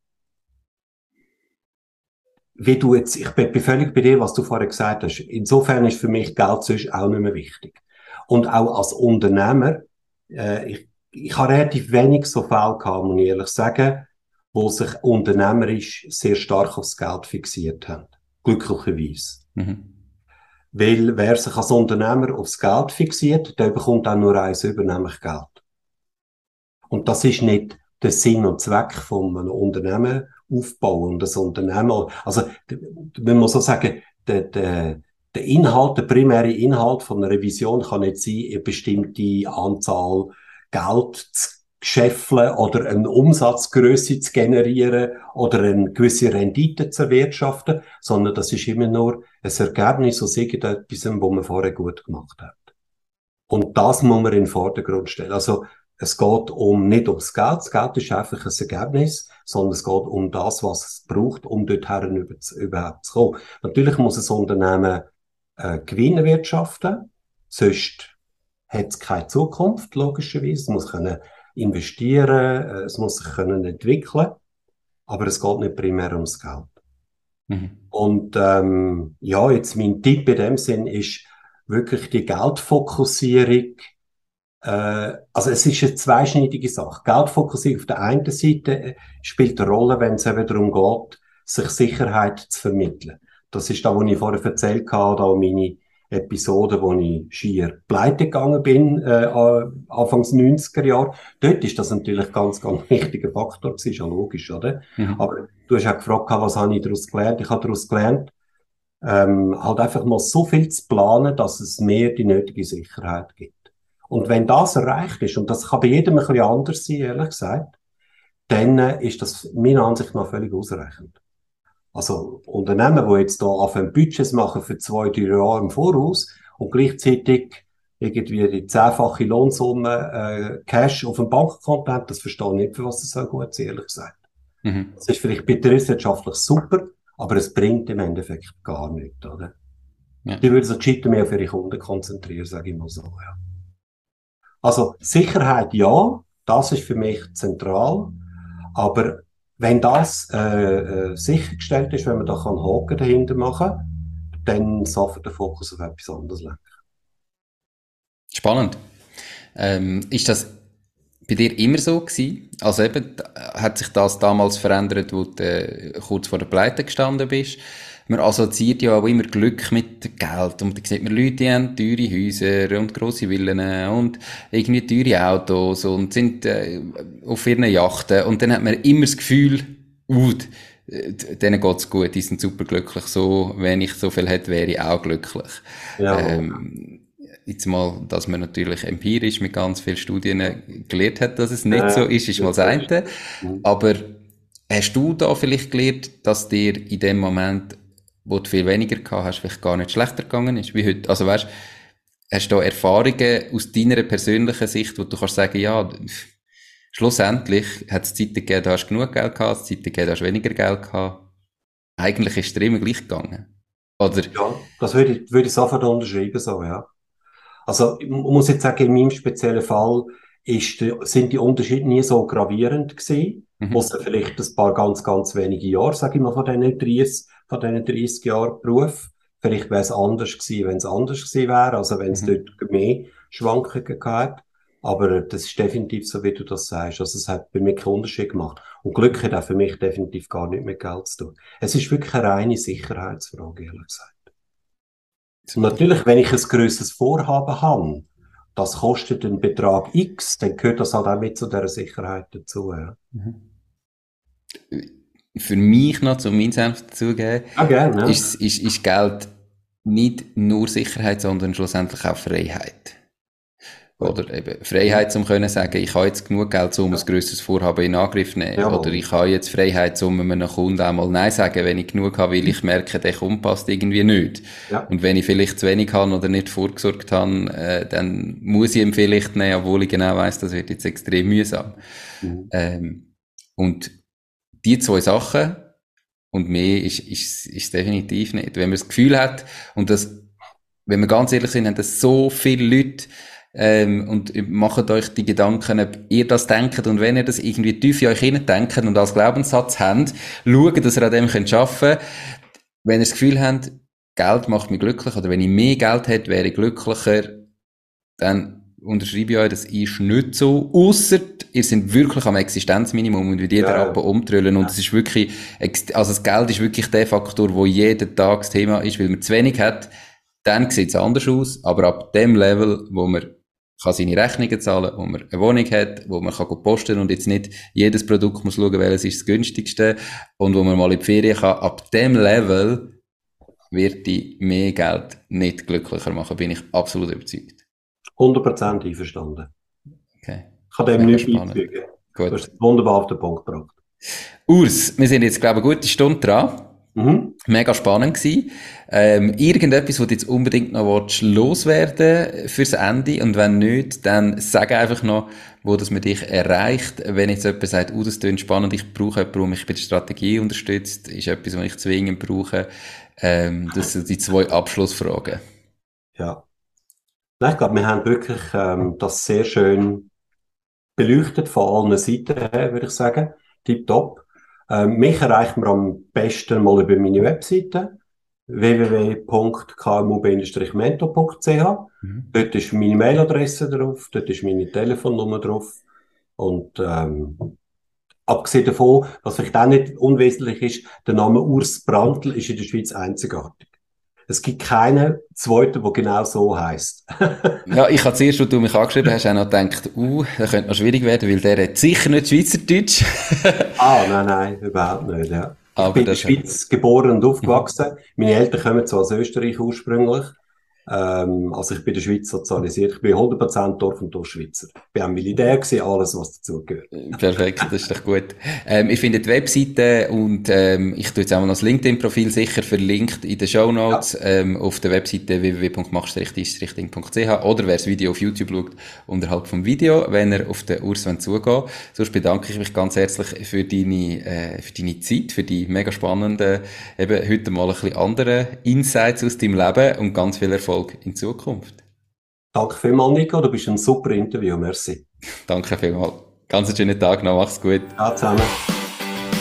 Speaker 1: wie du jetzt, ich bin völlig bei dir, was du vorher gesagt hast. Insofern ist für mich Geld sonst auch nicht mehr wichtig. Und auch als Unternehmer, äh, ich, ich habe relativ wenig so Fälle gehabt, muss ich ehrlich sagen, wo sich unternehmerisch sehr stark aufs Geld fixiert haben. Glücklicherweise. Mhm. Weil wer sich als Unternehmer aufs Geld fixiert, der bekommt auch nur eins über, nämlich Geld. Und das ist nicht der Sinn und Zweck von einem Unternehmen aufbauen und das Unternehmen, also, wenn man so sagen, der, der, der Inhalt, der primäre Inhalt von einer Revision kann nicht sein, eine bestimmte Anzahl Geld zu scheffeln oder eine Umsatzgröße zu generieren oder eine gewisse Rendite zu erwirtschaften, sondern das ist immer nur ein Ergebnis aus irgendetwas, was man vorher gut gemacht hat. Und das muss man in den Vordergrund stellen. Also, es geht um, nicht ums Geld. Das Geld ist einfach ein Ergebnis, sondern es geht um das, was es braucht, um dorthin überhaupt zu kommen. Natürlich muss ein Unternehmen äh, Gewinn erwirtschaften. Sonst hat es keine Zukunft, logischerweise. Es muss können investieren, äh, es muss sich können entwickeln. Aber es geht nicht primär ums Geld. Mhm. Und ähm, ja, jetzt mein Tipp in dem Sinn ist wirklich die Geldfokussierung. Äh, also es ist eine zweischneidige Sache. Geldfokussierung auf der einen Seite äh, spielt eine Rolle, wenn es eben darum geht, sich Sicherheit zu vermitteln. Das ist da, was ich vorher erzählt habe, da meine Episode, wo ich schier pleite gegangen bin, äh, Anfangs 90er Jahre. Dort ist das natürlich ganz, ganz wichtiger Faktor gewesen, ist ja logisch, oder? Mhm. Aber du hast auch gefragt, was habe ich daraus gelernt? Ich habe daraus gelernt, ähm, halt einfach mal so viel zu planen, dass es mehr die nötige Sicherheit gibt. Und wenn das erreicht ist, und das kann bei jedem ein bisschen anders sein, ehrlich gesagt, dann äh, ist das meiner Ansicht nach völlig ausreichend. Also Unternehmen, die jetzt da anfangen Budgets machen für zwei, drei Jahre im Voraus und gleichzeitig irgendwie die zehnfache Lohnsumme äh, Cash auf dem Bankkonto haben, das verstehe ich nicht, für was das so gut ist, ehrlich gesagt. Mhm. Das ist vielleicht betriebswirtschaftlich super, aber es bringt im Endeffekt gar nichts, oder? Ja. Die würden sich gescheiter mehr auf ihre Kunden konzentrieren, sage ich mal so, ja. Also Sicherheit ja, das ist für mich zentral, aber wenn das äh, äh, sichergestellt ist, wenn man da kann Haken dahinter machen dann sollte der Fokus auf etwas anderes lenken.
Speaker 2: Spannend. Ähm, ist das bei dir immer so gewesen? Also eben, hat sich das damals verändert, wo du äh, kurz vor der Pleite gestanden bist? Man assoziiert ja auch immer Glück mit Geld. Und da sieht man Leute, die haben teure Häuser und grosse Villen und irgendwie teure Autos und sind äh, auf ihren Yachten. Und dann hat man immer das Gefühl, uh, denen geht's gut, die sind super glücklich. So, wenn ich so viel hätte, wäre ich auch glücklich. Ja. Ähm, jetzt mal, dass man natürlich empirisch mit ganz vielen Studien gelernt hat, dass es nicht ja, so ist, ist mal das eine. Mhm. Aber hast du da vielleicht gelernt, dass dir in dem Moment wo du viel weniger gehabt hast, vielleicht gar nicht schlechter gegangen ist wie heute. Also weißt, hast du da Erfahrungen aus deiner persönlichen Sicht, wo du kannst sagen, ja, schlussendlich hat es Zeiten gegeben, da hast du genug Geld gehabt, es Zeiten gegeben, da hast du weniger Geld gehabt. Eigentlich ist es dir immer gleich gegangen. Oder?
Speaker 1: Ja, das würde ich, würde ich sofort unterschreiben, so, ja. Also, ich muss jetzt sagen, in meinem speziellen Fall ist, sind die Unterschiede nie so gravierend gewesen. Mhm. Außer vielleicht ein paar ganz, ganz wenige Jahre, sage ich mal, von diesen 30, von diesen 30 Jahren Beruf. Vielleicht wäre es anders gewesen, wenn es anders gewesen wäre, also wenn es mhm. dort mehr Schwankungen gab. Aber das ist definitiv so, wie du das sagst. Also es hat bei mir keinen Unterschied gemacht. Und Glück hat auch für mich definitiv gar nicht mit Geld zu tun. Es ist wirklich eine reine Sicherheitsfrage, ehrlich gesagt. Und natürlich, wenn ich ein grösseres Vorhaben habe, das kostet einen Betrag X, dann gehört das halt auch mit zu dieser Sicherheit dazu. Ja. Mhm.
Speaker 2: Für mich noch, um meinen Senf dazugeben,
Speaker 1: ah, gerne, ja.
Speaker 2: ist, ist, ist Geld nicht nur Sicherheit, sondern schlussendlich auch Freiheit. Oder eben Freiheit, um können sagen, ich habe jetzt genug Geld, um ja. ein grösseres Vorhaben in Angriff zu nehmen. Jawohl. Oder ich habe jetzt Freiheit, um einem Kunden einmal Nein sagen, wenn ich genug habe, weil ich merke, der Kunde passt irgendwie nicht. Ja. Und wenn ich vielleicht zu wenig habe oder nicht vorgesorgt habe, äh, dann muss ich ihn vielleicht nehmen, obwohl ich genau weiss, das wird jetzt extrem mühsam. Mhm. Ähm, und die zwei Sachen und mehr ist, ist, ist definitiv nicht. Wenn man das Gefühl hat, und das, wenn wir ganz ehrlich sind, haben das so viele Leute, ähm, und macht euch die Gedanken, ob ihr das denkt und wenn ihr das irgendwie tief in euch denkt und als Glaubenssatz habt, schaut, dass ihr an dem könnt arbeiten Wenn ihr das Gefühl habt, Geld macht mich glücklich oder wenn ich mehr Geld hätte, wäre ich glücklicher, dann unterschreibe ich euch, das ist nicht so. Ausser, ihr seid wirklich am Existenzminimum und wie jeder ja. Rappen umtrüllen. Und es ist wirklich, also das Geld ist wirklich der Faktor, wo jeden Tag das Thema ist, weil man zu wenig hat. Dann sieht es anders aus. Aber ab dem Level, wo man kann seine Rechnungen zahlen, wo man eine Wohnung hat, wo man kann posten und jetzt nicht jedes Produkt muss schauen, welches ist das günstigste und wo man mal in die Ferien kann. Ab dem Level wird die mehr Geld nicht glücklicher machen, bin ich absolut überzeugt.
Speaker 1: 100% einverstanden. Okay. Ich kann dem nicht beifügen. Gut. Du hast es wunderbar auf den Punkt gebracht.
Speaker 2: Urs, wir sind jetzt, glaube ich, eine gute Stunde dran. Mhm. Mega spannend gewesen. Ähm, irgendetwas, was du jetzt unbedingt noch willst, loswerden fürs Ende? Und wenn nicht, dann sag einfach noch, wo das mit dich erreicht. Wenn jetzt jemand sagt, oh, das klingt spannend, ich brauche jemanden, der mich bei der Strategie unterstützt, ist etwas, was ich zwingend brauche. Ähm, das sind die zwei Abschlussfragen.
Speaker 1: Ja. Nein, ich glaube, wir haben wirklich ähm, das sehr schön beleuchtet von allen Seiten her, würde ich sagen. Tipptopp. Ähm, mich erreicht man am besten mal über meine Webseite www.kmu-mento.ch. Mhm. Dort ist meine Mailadresse drauf, dort ist meine Telefonnummer drauf. Und ähm, abgesehen davon, was vielleicht auch nicht unwesentlich ist, der Name Urs Brandl ist in der Schweiz einzigartig. Es gibt keinen zweiten, der genau so heisst.
Speaker 2: ja, ich habe zuerst, als du mich angeschrieben hast, auch noch gedacht, uh, das könnte noch schwierig werden, weil der hat sicher nicht Schweizerdeutsch.
Speaker 1: ah, nein, nein, überhaupt nicht, ja. Aber ich bin in der Schweiz geboren und aufgewachsen. Meine Eltern kommen zwar aus Österreich ursprünglich, ähm, also ich bin in der Schweiz sozialisiert. Ich bin 100% Dorf- und Dorfschweizer. Ich bin am Militär gewesen, alles, was dazugehört.
Speaker 2: Perfekt, das ist doch gut. Ähm, ich finde die Webseite und ähm, ich tue jetzt auch mal das LinkedIn-Profil sicher verlinkt in den Show Notes ja. ähm, auf der Webseite www.machstrichtischrichting.ch oder wer das Video auf YouTube schaut, unterhalb vom Video, wenn er auf den Urs zugehen Sonst bedanke ich mich ganz herzlich für deine, äh, für deine Zeit, für die mega spannenden, eben heute mal ein bisschen andere Insights aus deinem Leben und ganz viel Erfolg Erfolg in Zukunft.
Speaker 1: Danke vielmals, Nico. Du bist ein super Interview. Merci.
Speaker 2: Danke vielmals. Ganz einen schönen Tag noch. Mach's gut.
Speaker 1: Ja, zusammen.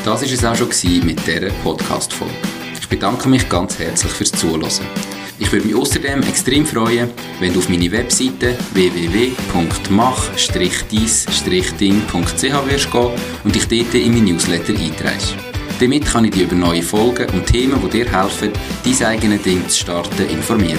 Speaker 2: Das war es auch schon mit dieser Podcast-Folge. Ich bedanke mich ganz herzlich fürs Zuhören. Ich würde mich außerdem extrem freuen, wenn du auf meine Webseite www.mach-deis-ding.ch wirst gehen und dich dort in mein Newsletter einträgst. Damit kann ich dich über neue Folgen und Themen, die dir helfen, dein eigenes Ding zu starten, informieren.